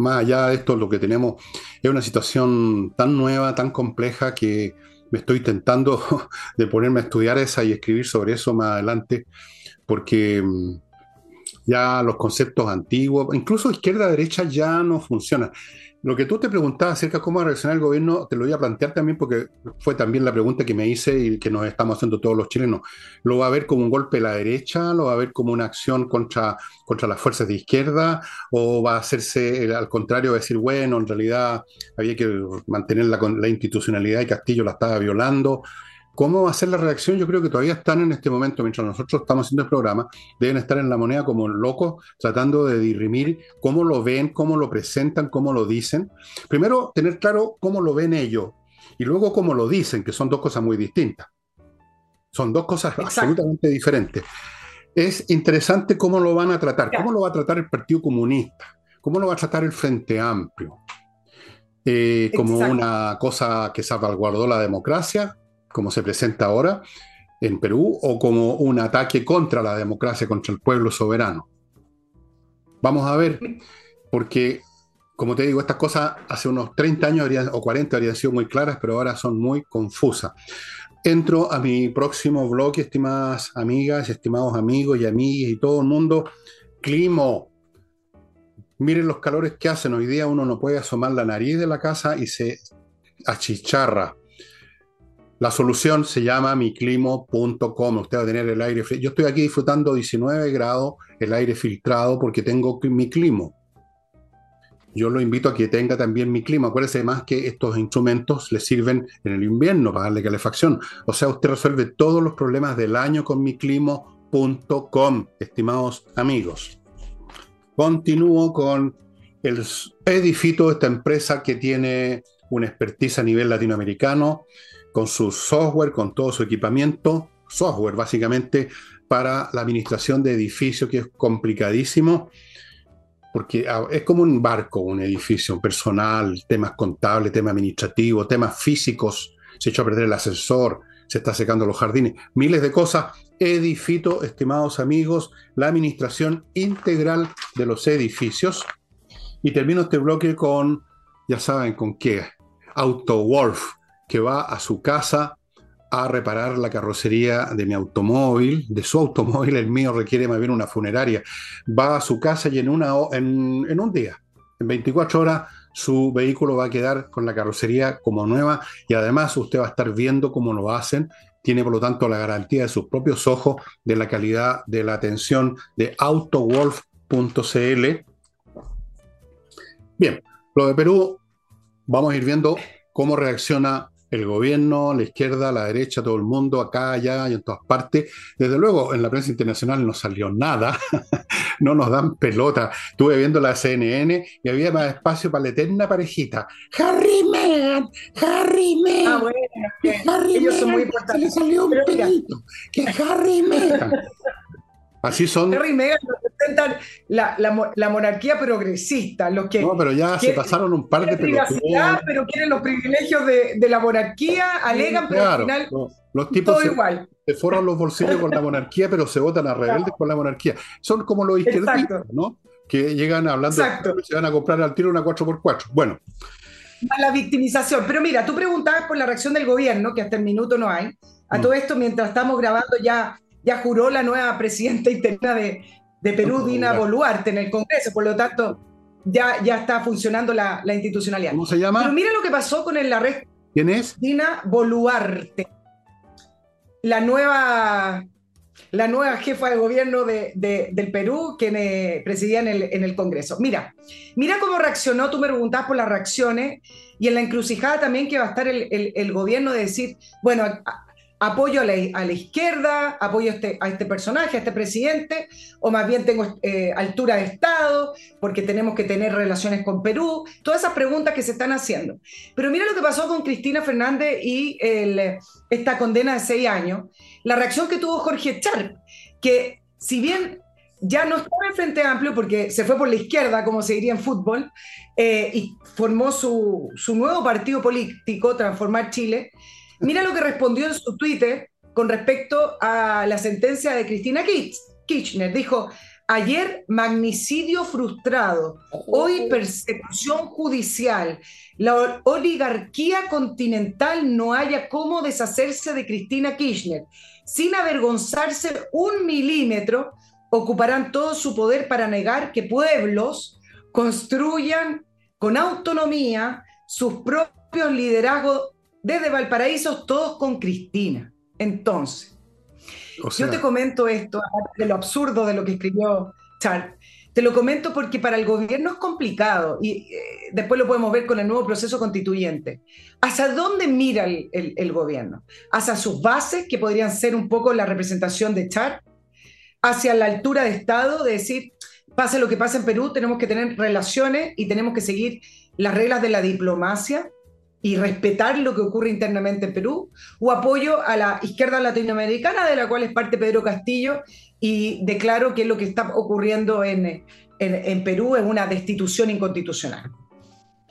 más allá de esto, lo que tenemos es una situación tan nueva, tan compleja, que me estoy tentando de ponerme a estudiar esa y escribir sobre eso más adelante, porque mm, ya los conceptos antiguos, incluso izquierda-derecha ya no funcionan. Lo que tú te preguntabas acerca de cómo reaccionar el gobierno, te lo voy a plantear también porque fue también la pregunta que me hice y que nos estamos haciendo todos los chilenos. ¿Lo va a ver como un golpe a la derecha? ¿Lo va a ver como una acción contra, contra las fuerzas de izquierda? ¿O va a hacerse al contrario, decir, bueno, en realidad había que mantener la, la institucionalidad y Castillo la estaba violando? ¿Cómo va a ser la reacción? Yo creo que todavía están en este momento, mientras nosotros estamos haciendo el programa, deben estar en la moneda como locos, tratando de dirimir cómo lo ven, cómo lo presentan, cómo lo dicen. Primero, tener claro cómo lo ven ellos y luego cómo lo dicen, que son dos cosas muy distintas. Son dos cosas absolutamente diferentes. Es interesante cómo lo van a tratar, cómo lo va a tratar el Partido Comunista, cómo lo va a tratar el Frente Amplio. Eh, como una cosa que salvaguardó la democracia como se presenta ahora en Perú, o como un ataque contra la democracia, contra el pueblo soberano. Vamos a ver, porque, como te digo, estas cosas hace unos 30 años o 40 habrían sido muy claras, pero ahora son muy confusas. Entro a mi próximo blog, estimadas amigas, estimados amigos y amigas y todo el mundo. Climo. Miren los calores que hacen. Hoy día uno no puede asomar la nariz de la casa y se achicharra. La solución se llama miclimo.com. Usted va a tener el aire. Yo estoy aquí disfrutando 19 grados, el aire filtrado, porque tengo mi clima. Yo lo invito a que tenga también mi clima. Acuérdese además que estos instrumentos le sirven en el invierno para darle calefacción. O sea, usted resuelve todos los problemas del año con miclimo.com, estimados amigos. Continúo con el Edifito, esta empresa que tiene una expertise a nivel latinoamericano con su software, con todo su equipamiento, software básicamente para la administración de edificios, que es complicadísimo, porque ah, es como un barco, un edificio, personal, temas contables, temas administrativos, temas físicos, se echó a perder el ascensor, se está secando los jardines, miles de cosas. Edifito, estimados amigos, la administración integral de los edificios. Y termino este bloque con, ya saben con qué, AutoWolf que va a su casa a reparar la carrocería de mi automóvil, de su automóvil, el mío requiere más bien una funeraria. Va a su casa y en, en un día, en 24 horas, su vehículo va a quedar con la carrocería como nueva y además usted va a estar viendo cómo lo hacen. Tiene por lo tanto la garantía de sus propios ojos de la calidad de la atención de autowolf.cl. Bien, lo de Perú, vamos a ir viendo cómo reacciona el gobierno, la izquierda, la derecha, todo el mundo, acá, allá y en todas partes. Desde luego, en la prensa internacional no salió nada, no nos dan pelota. Estuve viendo la CNN y había más espacio para la eterna parejita. Harry Meghan, Harry Meghan. Ah, bueno, Harry ellos son muy importantes. Se le salió un pelito, que Harry Meghan. Así son. Harry y Meghan representan la, la, monarquía progresista. Los que no, pero ya se pasaron un par de privacidad, pero quieren los privilegios de, de la monarquía, alegan, pero al final. los tipos todo se, igual. se forran los bolsillos con la monarquía, pero se votan a rebeldes con la monarquía. Son como los izquierdistas, ¿no? Que llegan hablando y se van a comprar al tiro una 4x4. Bueno. La victimización. Pero mira, tú preguntabas por la reacción del gobierno, que hasta el minuto no hay. A mm. todo esto, mientras estamos grabando ya ya juró la nueva presidenta interna de, Perú, Dina Boluarte, en el Congreso, por lo tanto, ya, ya está funcionando la, institucionalidad. ¿Cómo se llama? Pero mira lo que pasó con el arresto. ¿Quién es? Dina Boluarte, la nueva la nueva jefa de gobierno de, del Perú, que presidía en el, en el, Congreso. Mira, mira cómo reaccionó, tú me preguntabas por las reacciones, y en la encrucijada también que va a estar el, el gobierno de decir, bueno, apoyo a la, izquierda, apoyo a este, a este, personaje, a este presidente, o más bien tengo eh, altura de Estado, porque tenemos que tener relaciones con Perú, todas esas preguntas que se están haciendo. Pero mira lo que pasó con Cristina Fernández y esta condena de seis años, la reacción que tuvo Jorge Char, que si bien ya no estaba en Frente Amplio porque se fue por la izquierda, como se diría en fútbol, eh, y formó su, su nuevo partido político, Transformar Chile, Mira lo que respondió en su Twitter con respecto a la sentencia de Cristina Kirchner. Dijo, ayer magnicidio frustrado, hoy persecución judicial. La oligarquía continental no haya cómo deshacerse de Cristina Kirchner. Sin avergonzarse un milímetro, ocuparán todo su poder para negar que pueblos construyan con autonomía sus propios liderazgos desde Valparaíso, todos con Cristina. Entonces, yo te comento esto, de lo absurdo de lo que escribió Charles. Te lo comento porque para el gobierno es complicado y eh, después lo podemos ver con el nuevo proceso constituyente. ¿Hacia dónde mira el, gobierno? ¿Hacia sus bases, que podrían ser un poco la representación de Char? ¿Hacia la altura de Estado, de decir, pase lo que pase en Perú, tenemos que tener relaciones y tenemos que seguir las reglas de la diplomacia? Y respetar lo que ocurre internamente en Perú, o apoyo a la izquierda latinoamericana, de la cual es parte Pedro Castillo, y declaro que lo que está ocurriendo en, en, Perú es una destitución inconstitucional.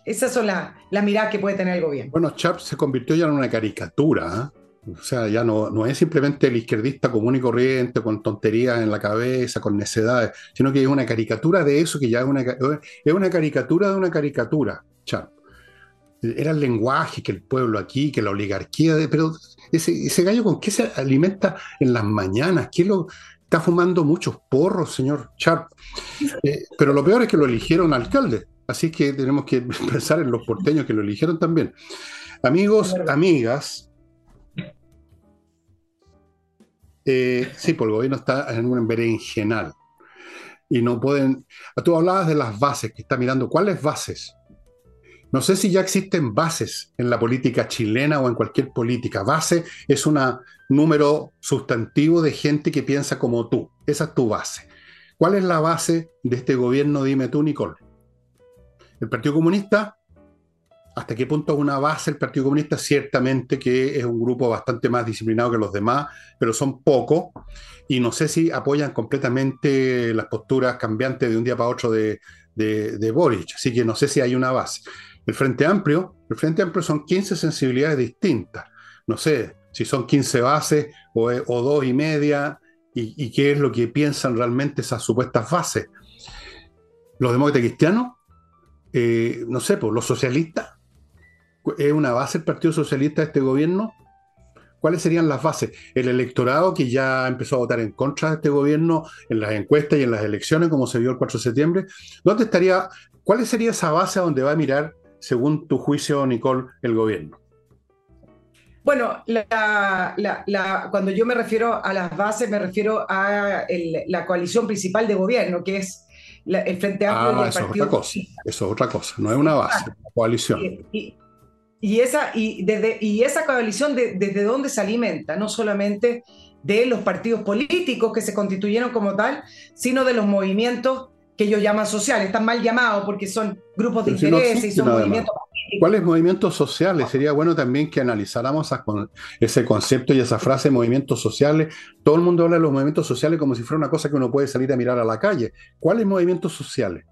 Esas son las la miradas que puede tener el gobierno. Bueno, Chap se convirtió ya en una caricatura. ¿eh? O sea, ya no, no es simplemente el izquierdista común y corriente, con tonterías en la cabeza, con necedades, sino que es una caricatura de eso, que ya es una, es una caricatura de una caricatura, Chap era el lenguaje que el pueblo aquí, que la oligarquía, de, pero ese, ese gallo con qué se alimenta en las mañanas, ¿Quién lo está fumando muchos porros, señor Sharp? Eh, pero lo peor es que lo eligieron alcalde, así que tenemos que pensar en los porteños que lo eligieron también. Amigos, amigas, eh, sí, por pues el gobierno está en un berenjenal y no pueden. Tú hablabas de las bases, que está mirando, ¿cuáles bases? No sé si ya existen bases en la política chilena o en cualquier política. Base es un número sustantivo de gente que piensa como tú. Esa es tu base. ¿Cuál es la base de este gobierno? Dime tú, Nicole. El Partido Comunista, ¿hasta qué punto es una base el Partido Comunista? Ciertamente que es un grupo bastante más disciplinado que los demás, pero son pocos. Y no sé si apoyan completamente las posturas cambiantes de un día para otro de, de, de Boric. Así que no sé si hay una base. El Frente Amplio, el Frente Amplio son 15 sensibilidades distintas. No sé si son 15 bases o, o dos y media, y, qué es lo que piensan realmente esas supuestas bases. Los demócratas cristianos, eh, no sé, pues los socialistas, ¿es una base el Partido Socialista de este gobierno? ¿Cuáles serían las bases? El electorado que ya empezó a votar en contra de este gobierno en las encuestas y en las elecciones, como se vio el 4 de septiembre. ¿Dónde estaría, cuál sería esa base a donde va a mirar según tu juicio, Nicole, el gobierno? Bueno, cuando yo me refiero a las bases, me refiero a la coalición principal de gobierno, que es el Frente Amplio ah, y eso Es otra cosa. Eso es otra cosa, no es una base, es una coalición. Y, esa, y, desde, y esa coalición, ¿desde dónde se alimenta? No solamente de los partidos políticos que se constituyeron como tal, sino de los movimientos que ellos llaman sociales, están mal llamados porque son grupos de interés y son movimientos. ¿Cuáles movimientos sociales? Sería bueno también que analizáramos ese concepto y esa frase, movimientos sociales. Todo el mundo habla de los movimientos sociales como si fuera una cosa que uno puede salir a mirar a la calle. ¿Cuáles movimientos sociales?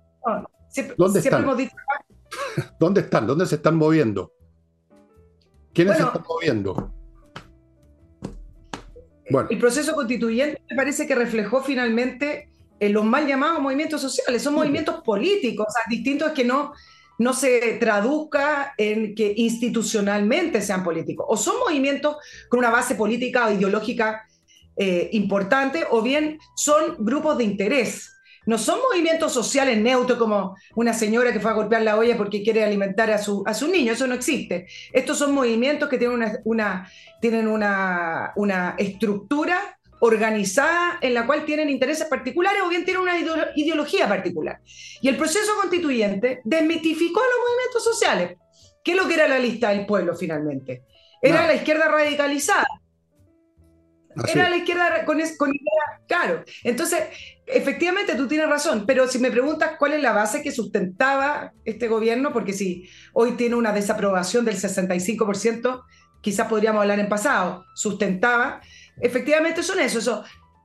¿Dónde están? ¿Dónde están? ¿Dónde se están moviendo? ¿Quiénes se están moviendo? Bueno. El proceso constituyente me parece que reflejó finalmente en los mal llamados movimientos sociales, son movimientos políticos, o sea, distinto es que no, no se traduzca en que institucionalmente sean políticos, o son movimientos con una base política o ideológica eh, importante, o bien son grupos de interés. No son movimientos sociales neutros como una señora que fue a golpear la olla porque quiere alimentar a su, a su niño, eso no existe. Estos son movimientos que tienen una, una tienen una, una estructura organizada en la cual tienen intereses particulares o bien tienen una ideología particular. Y el proceso constituyente desmitificó a los movimientos sociales. ¿Qué es lo que era la lista del pueblo finalmente? Era la izquierda radicalizada. Era la izquierda con, con idea, claro. Entonces, efectivamente tú tienes razón, pero si me preguntas cuál es la base que sustentaba este gobierno, porque si hoy tiene una desaprobación del 65%, quizás podríamos hablar en pasado, sustentaba, efectivamente son esos,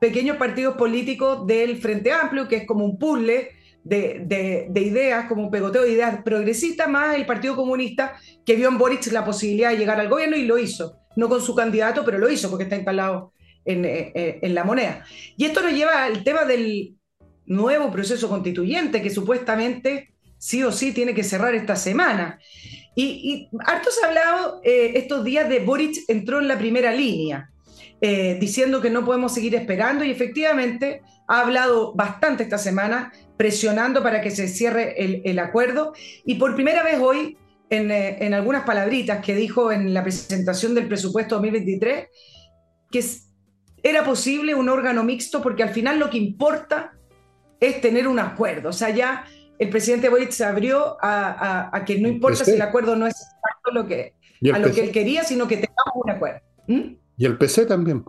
pequeños partidos políticos del Frente Amplio, que es como un puzzle de, de, ideas, como un pegoteo de ideas progresistas, más el Partido Comunista, que vio en Boric la posibilidad de llegar al gobierno y lo hizo. No con su candidato, pero lo hizo porque está instalado en, eh, eh, la moneda. Y esto nos lleva al tema del nuevo proceso constituyente, que supuestamente sí o sí tiene que cerrar esta semana. Y, y harto se ha hablado eh, estos días de Boric entró en la primera línea, diciendo que no podemos seguir esperando y efectivamente ha hablado bastante esta semana, presionando para que se cierre el, el acuerdo y por primera vez hoy, en, en, algunas palabritas que dijo en la presentación del presupuesto 2023, que era posible un órgano mixto porque al final lo que importa es tener un acuerdo. O sea, ya el presidente Boric se abrió a, que no importa si el acuerdo no es exacto lo que, a lo que él quería, sino que tengamos un acuerdo. ¿Mm? Y el PC también.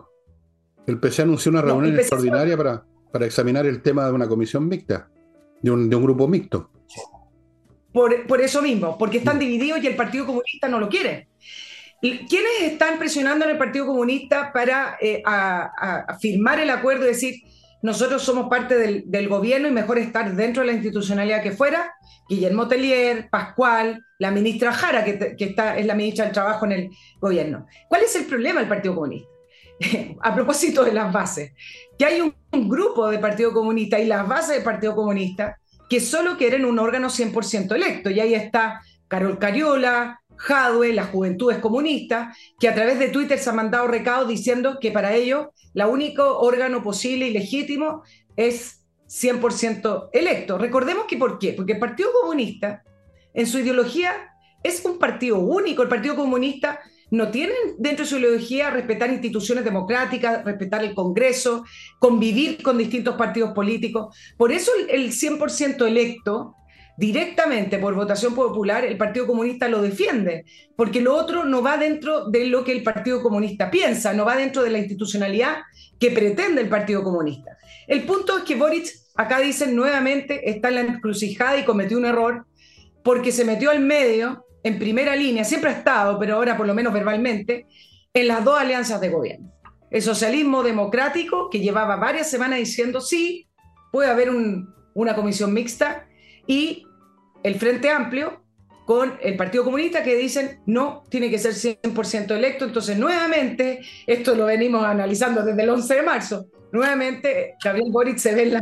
El PC anunció una reunión extraordinaria para, para examinar el tema de una comisión mixta, de un, de un grupo mixto. Por, por, eso mismo, porque están mm. divididos y el Partido Comunista no lo quiere. ¿Quiénes están presionando en el Partido Comunista para eh, firmar el acuerdo y decir, nosotros somos parte del, gobierno y mejor estar dentro de la institucionalidad que fuera? Guillermo Tellier, Pascual, la ministra Jara, que, está, es la ministra del Trabajo en el gobierno. ¿Cuál es el problema del Partido Comunista? a propósito de las bases, que hay un, un grupo de Partido Comunista y las bases del Partido Comunista que solo quieren un órgano 100% electo. Y ahí está Carol Cariola, Jadwe, las juventudes comunistas, que a través de Twitter se han mandado recados diciendo que para ellos el único órgano posible y legítimo es 100% electo. Recordemos que ¿por qué? Porque el Partido Comunista, en su ideología, es un partido único. El Partido Comunista no tiene dentro de su ideología respetar instituciones democráticas, respetar el Congreso, convivir con distintos partidos políticos. Por eso el 100% electo directamente por votación popular, el Partido Comunista lo defiende, porque lo otro no va dentro de lo que el Partido Comunista piensa, no va dentro de la institucionalidad que pretende el Partido Comunista. El punto es que Boric, acá dicen nuevamente, está en la encrucijada y cometió un error porque se metió al medio, en primera línea, siempre ha estado, pero ahora por lo menos verbalmente, en las dos alianzas de gobierno. El socialismo democrático, que llevaba varias semanas diciendo, sí, puede haber una comisión mixta, y el Frente Amplio con el Partido Comunista que dicen no, tiene que ser 100% electo. Entonces, nuevamente, esto lo venimos analizando desde el 11 de marzo, nuevamente Gabriel Boric se ve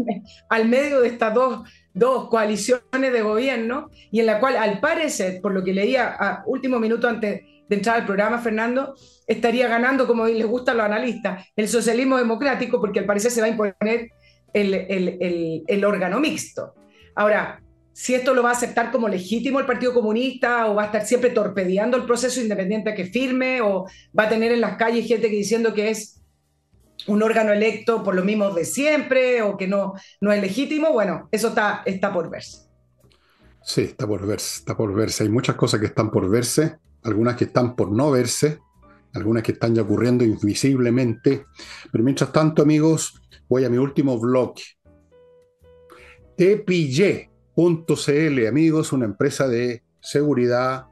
al medio de estas dos, dos coaliciones de gobierno y en la cual, al parecer, por lo que leía a último minuto antes de entrar al programa, Fernando, estaría ganando, como les gusta a los analistas, el socialismo democrático, porque al parecer se va a imponer el, el, el órgano mixto. Ahora, si esto lo va a aceptar como legítimo el Partido Comunista o va a estar siempre torpedeando el proceso independiente que firme o va a tener en las calles gente que diciendo que es un órgano electo por lo mismo de siempre o que no, no es legítimo, bueno, eso está, está por verse. Sí, está por verse, está por verse. Hay muchas cosas que están por verse, algunas que están por no verse, algunas que están ya ocurriendo invisiblemente. Pero mientras tanto, amigos, voy a mi último blog. Te pillé .cl, amigos, una empresa de seguridad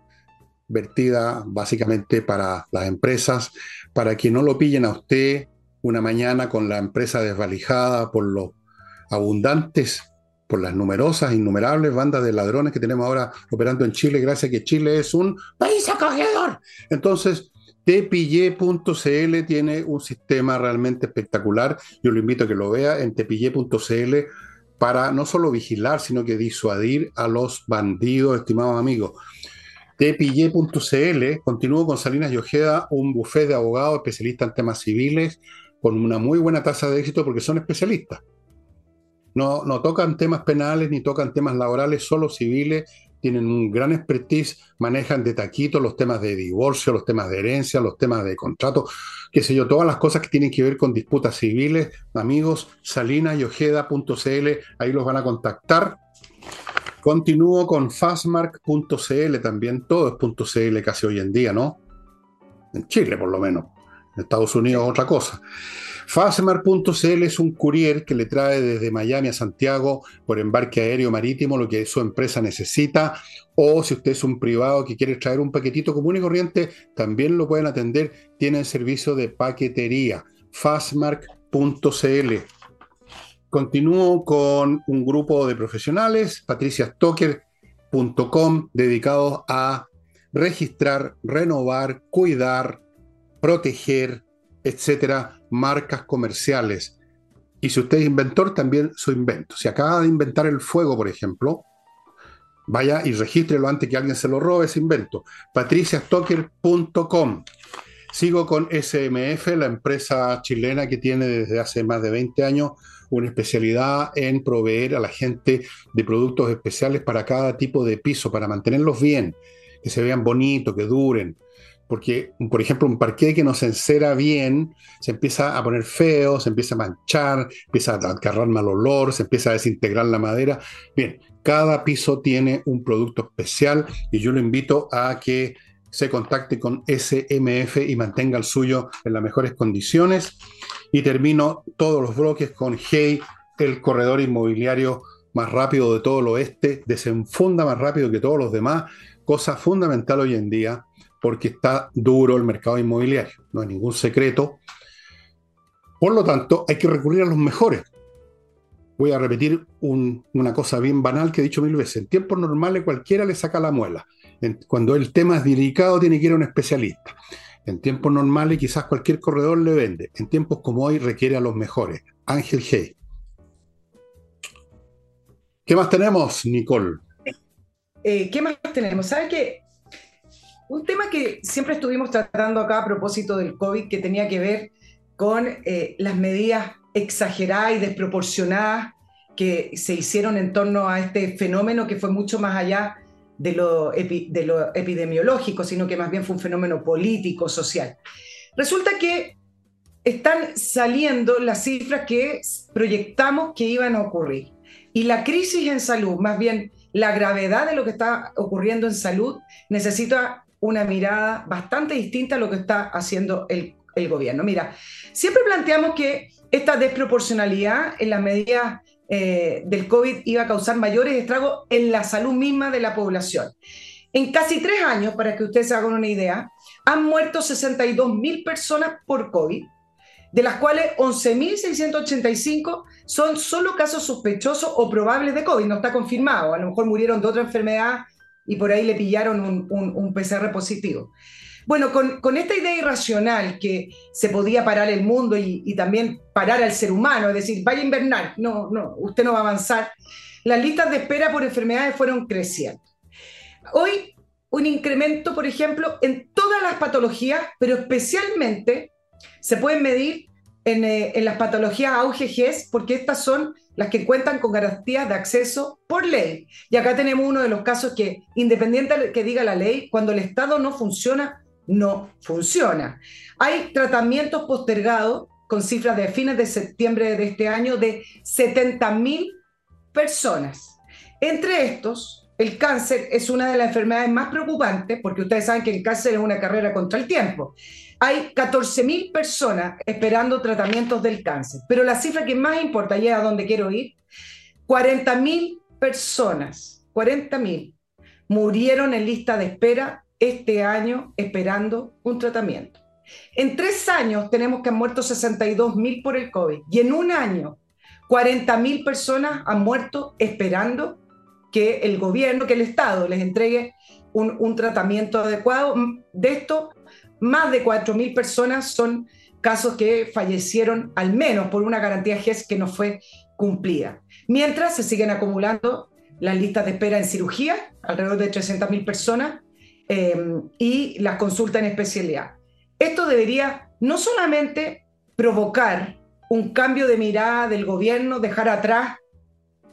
vertida básicamente para las empresas, para que no lo pillen a usted una mañana con la empresa desvalijada por los abundantes, por las numerosas, innumerables bandas de ladrones que tenemos ahora operando en Chile, gracias a que Chile es un país acogedor. Entonces, tepille.cl tiene un sistema realmente espectacular. Yo lo invito a que lo vea en tepille.cl para no solo vigilar, sino que disuadir a los bandidos, estimados amigos. Tepille.cl continúo con Salinas y Ojeda, un buffet de abogados especialistas en temas civiles, con una muy buena tasa de éxito porque son especialistas. No, no tocan temas penales ni tocan temas laborales, solo civiles, tienen un gran expertise, manejan de taquito los temas de divorcio, los temas de herencia, los temas de contrato, qué sé yo, todas las cosas que tienen que ver con disputas civiles. Amigos, salinayojeda.cl, ahí los van a contactar. Continúo con fastmark.cl también, todo es .cl casi hoy en día, ¿no? En Chile por lo menos. En Estados Unidos otra cosa. Fastmark.cl es un courier que le trae desde Miami a Santiago por embarque aéreo marítimo lo que su empresa necesita. O si usted es un privado que quiere traer un paquetito común y corriente, también lo pueden atender. Tienen servicio de paquetería. Fastmark.cl. Continúo con un grupo de profesionales, patriciastocker.com, dedicados a registrar, renovar, cuidar, proteger, etcétera, marcas comerciales. Y si usted es inventor, también su invento. Si acaba de inventar el fuego, por ejemplo, vaya y regístrelo antes que alguien se lo robe ese invento. patriciastocker.com. Sigo con SMF, la empresa chilena que tiene desde hace más de 20 años una especialidad en proveer a la gente de productos especiales para cada tipo de piso, para mantenerlos bien, que se vean bonitos, que duren porque, por ejemplo, un parqué que no se encera bien, se empieza a poner feo, se empieza a manchar, empieza a agarrar mal olor, se empieza a desintegrar la madera. Bien, cada piso tiene un producto especial y yo lo invito a que se contacte con SMF y mantenga el suyo en las mejores condiciones. Y termino todos los bloques con Hey, el corredor inmobiliario más rápido de todo el oeste, desenfunda más rápido que todos los demás, cosa fundamental hoy en día porque está duro el mercado inmobiliario, no hay ningún secreto. Por lo tanto, hay que recurrir a los mejores. Voy a repetir una cosa bien banal que he dicho mil veces. En tiempos normales cualquiera le saca la muela. cuando el tema es delicado tiene que ir a un especialista. En tiempos normales quizás cualquier corredor le vende. En tiempos como hoy requiere a los mejores. Ángel G. ¿Qué más tenemos, Nicole? Eh, ¿Qué más tenemos? ¿Sabe qué? Un tema que siempre estuvimos tratando acá a propósito del COVID, que tenía que ver con eh, las medidas exageradas y desproporcionadas que se hicieron en torno a este fenómeno que fue mucho más allá de lo, de lo epidemiológico, sino que más bien fue un fenómeno político, social. Resulta que están saliendo las cifras que proyectamos que iban a ocurrir. Y la crisis en salud, más bien la gravedad de lo que está ocurriendo en salud, necesita una mirada bastante distinta a lo que está haciendo el, gobierno. Mira, siempre planteamos que esta desproporcionalidad en las medidas eh, del COVID iba a causar mayores estragos en la salud misma de la población. En casi tres años, para que ustedes se hagan una idea, han muerto 62 mil personas por COVID, de las cuales 11.685 son solo casos sospechosos o probables de COVID, no está confirmado, a lo mejor murieron de otra enfermedad y por ahí le pillaron un, PCR positivo. Bueno, con, esta idea irracional que se podía parar el mundo y, también parar al ser humano, es decir, vaya a invernar, no, no, usted no va a avanzar, las listas de espera por enfermedades fueron creciendo. Hoy, un incremento, por ejemplo, en todas las patologías, pero especialmente se pueden medir en, eh, las patologías AUGGs, porque estas son las que cuentan con garantías de acceso por ley. Y acá tenemos uno de los casos que, independiente de que diga la ley, cuando el Estado no funciona, no funciona. Hay tratamientos postergados con cifras de fines de septiembre de este año de 70.000 personas. Entre estos, el cáncer es una de las enfermedades más preocupantes, porque ustedes saben que el cáncer es una carrera contra el tiempo hay 14.000 personas esperando tratamientos del cáncer, pero la cifra que más importa, y es a donde quiero ir, 40.000 personas, 40.000 murieron en lista de espera este año esperando un tratamiento. En tres años tenemos que han muerto 62.000 por el COVID y en un año 40.000 personas han muerto esperando que el gobierno, que el Estado les entregue un, un tratamiento adecuado. De esto más de 4.000 personas son casos que fallecieron al menos por una garantía GES que no fue cumplida. Mientras se siguen acumulando las listas de espera en cirugía, alrededor de 300.000 personas, em, y las consultas en especialidad. Esto debería no solamente provocar un cambio de mirada del gobierno, dejar atrás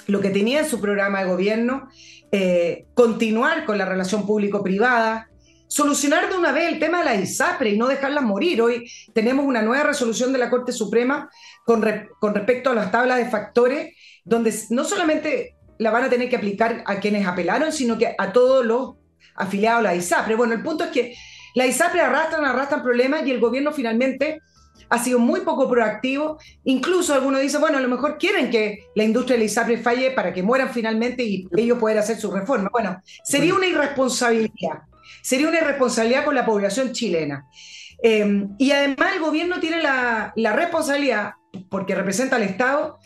lo que tenía en su programa de gobierno, eh, continuar con la relación público-privada, solucionar de una vez el tema de la ISAPRE y no dejarla morir. Hoy tenemos una nueva resolución de la Corte Suprema con, con respecto a las tablas de factores, donde no solamente la van a tener que aplicar a quienes apelaron, sino que a todos los afiliados a la ISAPRE. Bueno, el punto es que la ISAPRE arrastran, arrastran problemas y el gobierno finalmente ha sido muy poco proactivo. Incluso algunos dicen, bueno, a lo mejor quieren que la industria de la ISAPRE falle para que mueran finalmente y ellos puedan hacer su reforma. Bueno, sería una irresponsabilidad. Sería una irresponsabilidad con la población chilena. Em, y además el gobierno tiene la, responsabilidad, porque representa al Estado,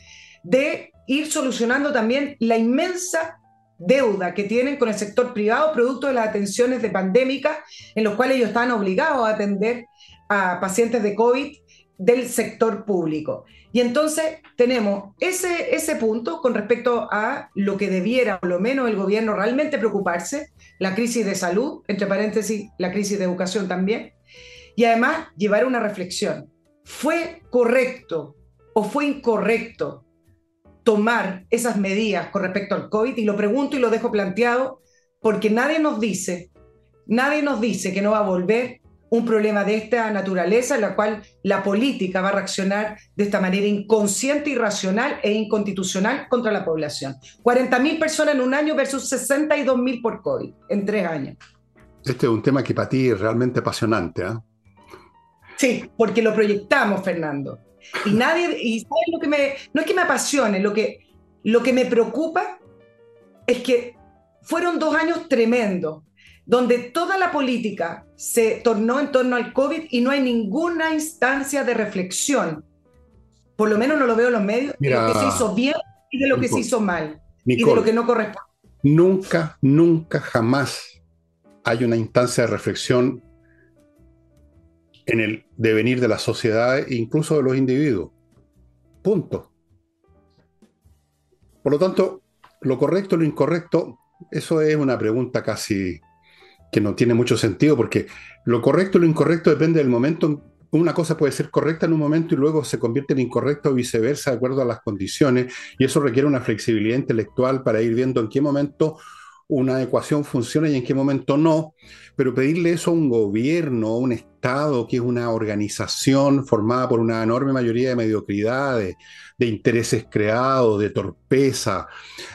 de ir solucionando también la inmensa deuda que tienen con el sector privado producto de las atenciones de pandémica en los cuales ellos están obligados a atender a pacientes de COVID del sector público. Y entonces tenemos ese, ese punto con respecto a lo que debiera, por lo menos, el gobierno realmente preocuparse, la crisis de salud, entre paréntesis, la crisis de educación también, y además llevar una reflexión. ¿Fue correcto o fue incorrecto tomar esas medidas con respecto al COVID? Y lo pregunto y lo dejo planteado porque nadie nos dice, nadie nos dice que no va a volver un problema de esta naturaleza en la cual la política va a reaccionar de esta manera inconsciente, irracional e inconstitucional contra la población. 40.000 personas en un año versus 62.000 por COVID en tres años. Este es un tema que para ti es realmente apasionante. ¿eh? Sí, porque lo proyectamos, Fernando. Y nadie, y ¿sabes lo que me, no es que me apasione, lo que, lo que me preocupa es que fueron dos años tremendos, donde toda la política se tornó en torno al COVID y no hay ninguna instancia de reflexión. Por lo menos no lo veo en los medios, de lo que se hizo bien y de lo que se hizo mal. y de lo que no corresponde. Nunca, nunca, jamás hay una instancia de reflexión en el devenir de la sociedad e incluso de los individuos. Punto. Por lo tanto, lo correcto o lo incorrecto, eso es una pregunta casi que no tiene mucho sentido, porque lo correcto y lo incorrecto depende del momento. Una cosa puede ser correcta en un momento y luego se convierte en incorrecto o viceversa de acuerdo a las condiciones, y eso requiere una flexibilidad intelectual para ir viendo en qué momento una ecuación funciona y en qué momento no, pero pedirle eso a un gobierno, a un Estado, que es una organización formada por una enorme mayoría de mediocridades, de intereses creados, de torpeza,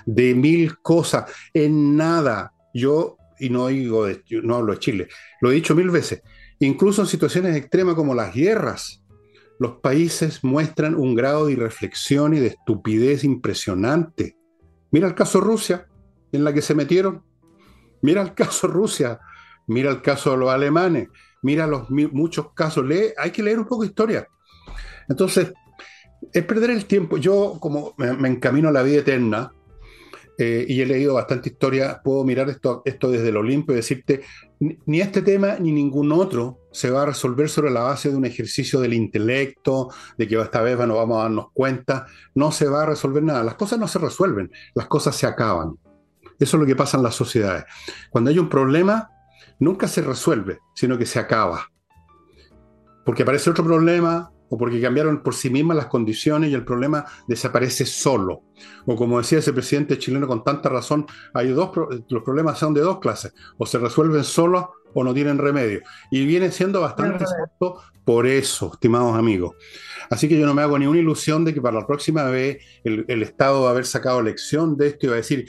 de mil cosas, en nada. Yo, y no, digo no hablo de Chile, lo he dicho mil veces, incluso en situaciones extremas como las guerras, los países muestran un grado de irreflexión y de estupidez impresionante. Mira el caso Rusia en la que se metieron. Mira el caso Rusia, mira el caso de los alemanes, mira los muchos casos. Lee, hay que leer un poco de historia. Entonces, es perder el tiempo. Yo, como me, encamino a la vida eterna, eh, y he leído bastante historia, puedo mirar esto, esto desde el Olimpo y decirte, ni este tema ni ningún otro se va a resolver sobre la base de un ejercicio del intelecto, de que esta vez no vamos a darnos cuenta, no se va a resolver nada. Las cosas no se resuelven, las cosas se acaban. Eso es lo que pasa en las sociedades. Cuando hay un problema, nunca se resuelve, sino que se acaba. Porque aparece otro problema o porque cambiaron por sí mismas las condiciones y el problema desaparece solo. O como decía ese presidente chileno con tanta razón, hay dos los problemas son de dos clases, o se resuelven solos o no tienen remedio. Y viene siendo bastante exacto por eso, estimados amigos. Así que yo no me hago ni una ilusión de que para la próxima vez el, el Estado va a haber sacado lección de esto y va a decir,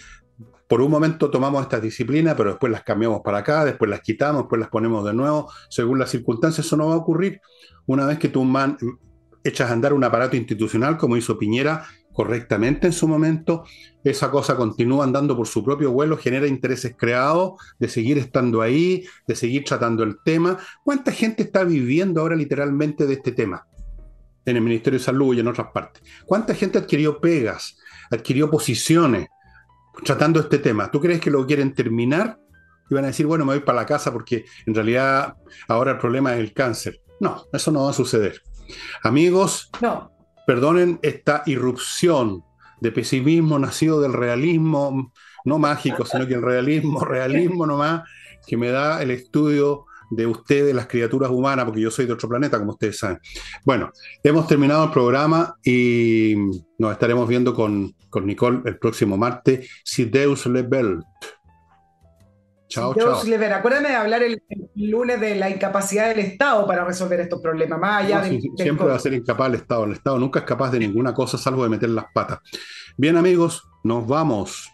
por un momento tomamos estas disciplinas, pero después las cambiamos para acá, después las quitamos, después las ponemos de nuevo, según las circunstancias. Eso no va a ocurrir una vez que tú echas a andar un aparato institucional como hizo Piñera correctamente en su momento, esa cosa continúa andando por su propio vuelo, genera intereses creados de seguir estando ahí, de seguir tratando el tema. ¿Cuánta gente está viviendo ahora literalmente de este tema? En el Ministerio de Salud y en otras partes. ¿Cuánta gente adquirió pegas, adquirió posiciones, tratando este tema. ¿Tú crees que lo quieren terminar? Y van a decir, bueno, me voy para la casa porque en realidad ahora el problema es el cáncer. No, eso no va a suceder. Amigos, no. perdonen esta irrupción de pesimismo nacido del realismo, no mágico, sino que el realismo, realismo nomás, que me da el estudio de ustedes, las criaturas humanas, porque yo soy de otro planeta, como ustedes saben. Bueno, hemos terminado el programa y nos estaremos viendo con, con Nicole el próximo martes, si Deus le belt. Chao, chao. Acuérdame de hablar el, lunes de la incapacidad del Estado para resolver estos problemas, más allá Siempre va a ser incapaz el Estado. El Estado nunca es capaz de ninguna cosa salvo de meter las patas. Bien, amigos, nos vamos.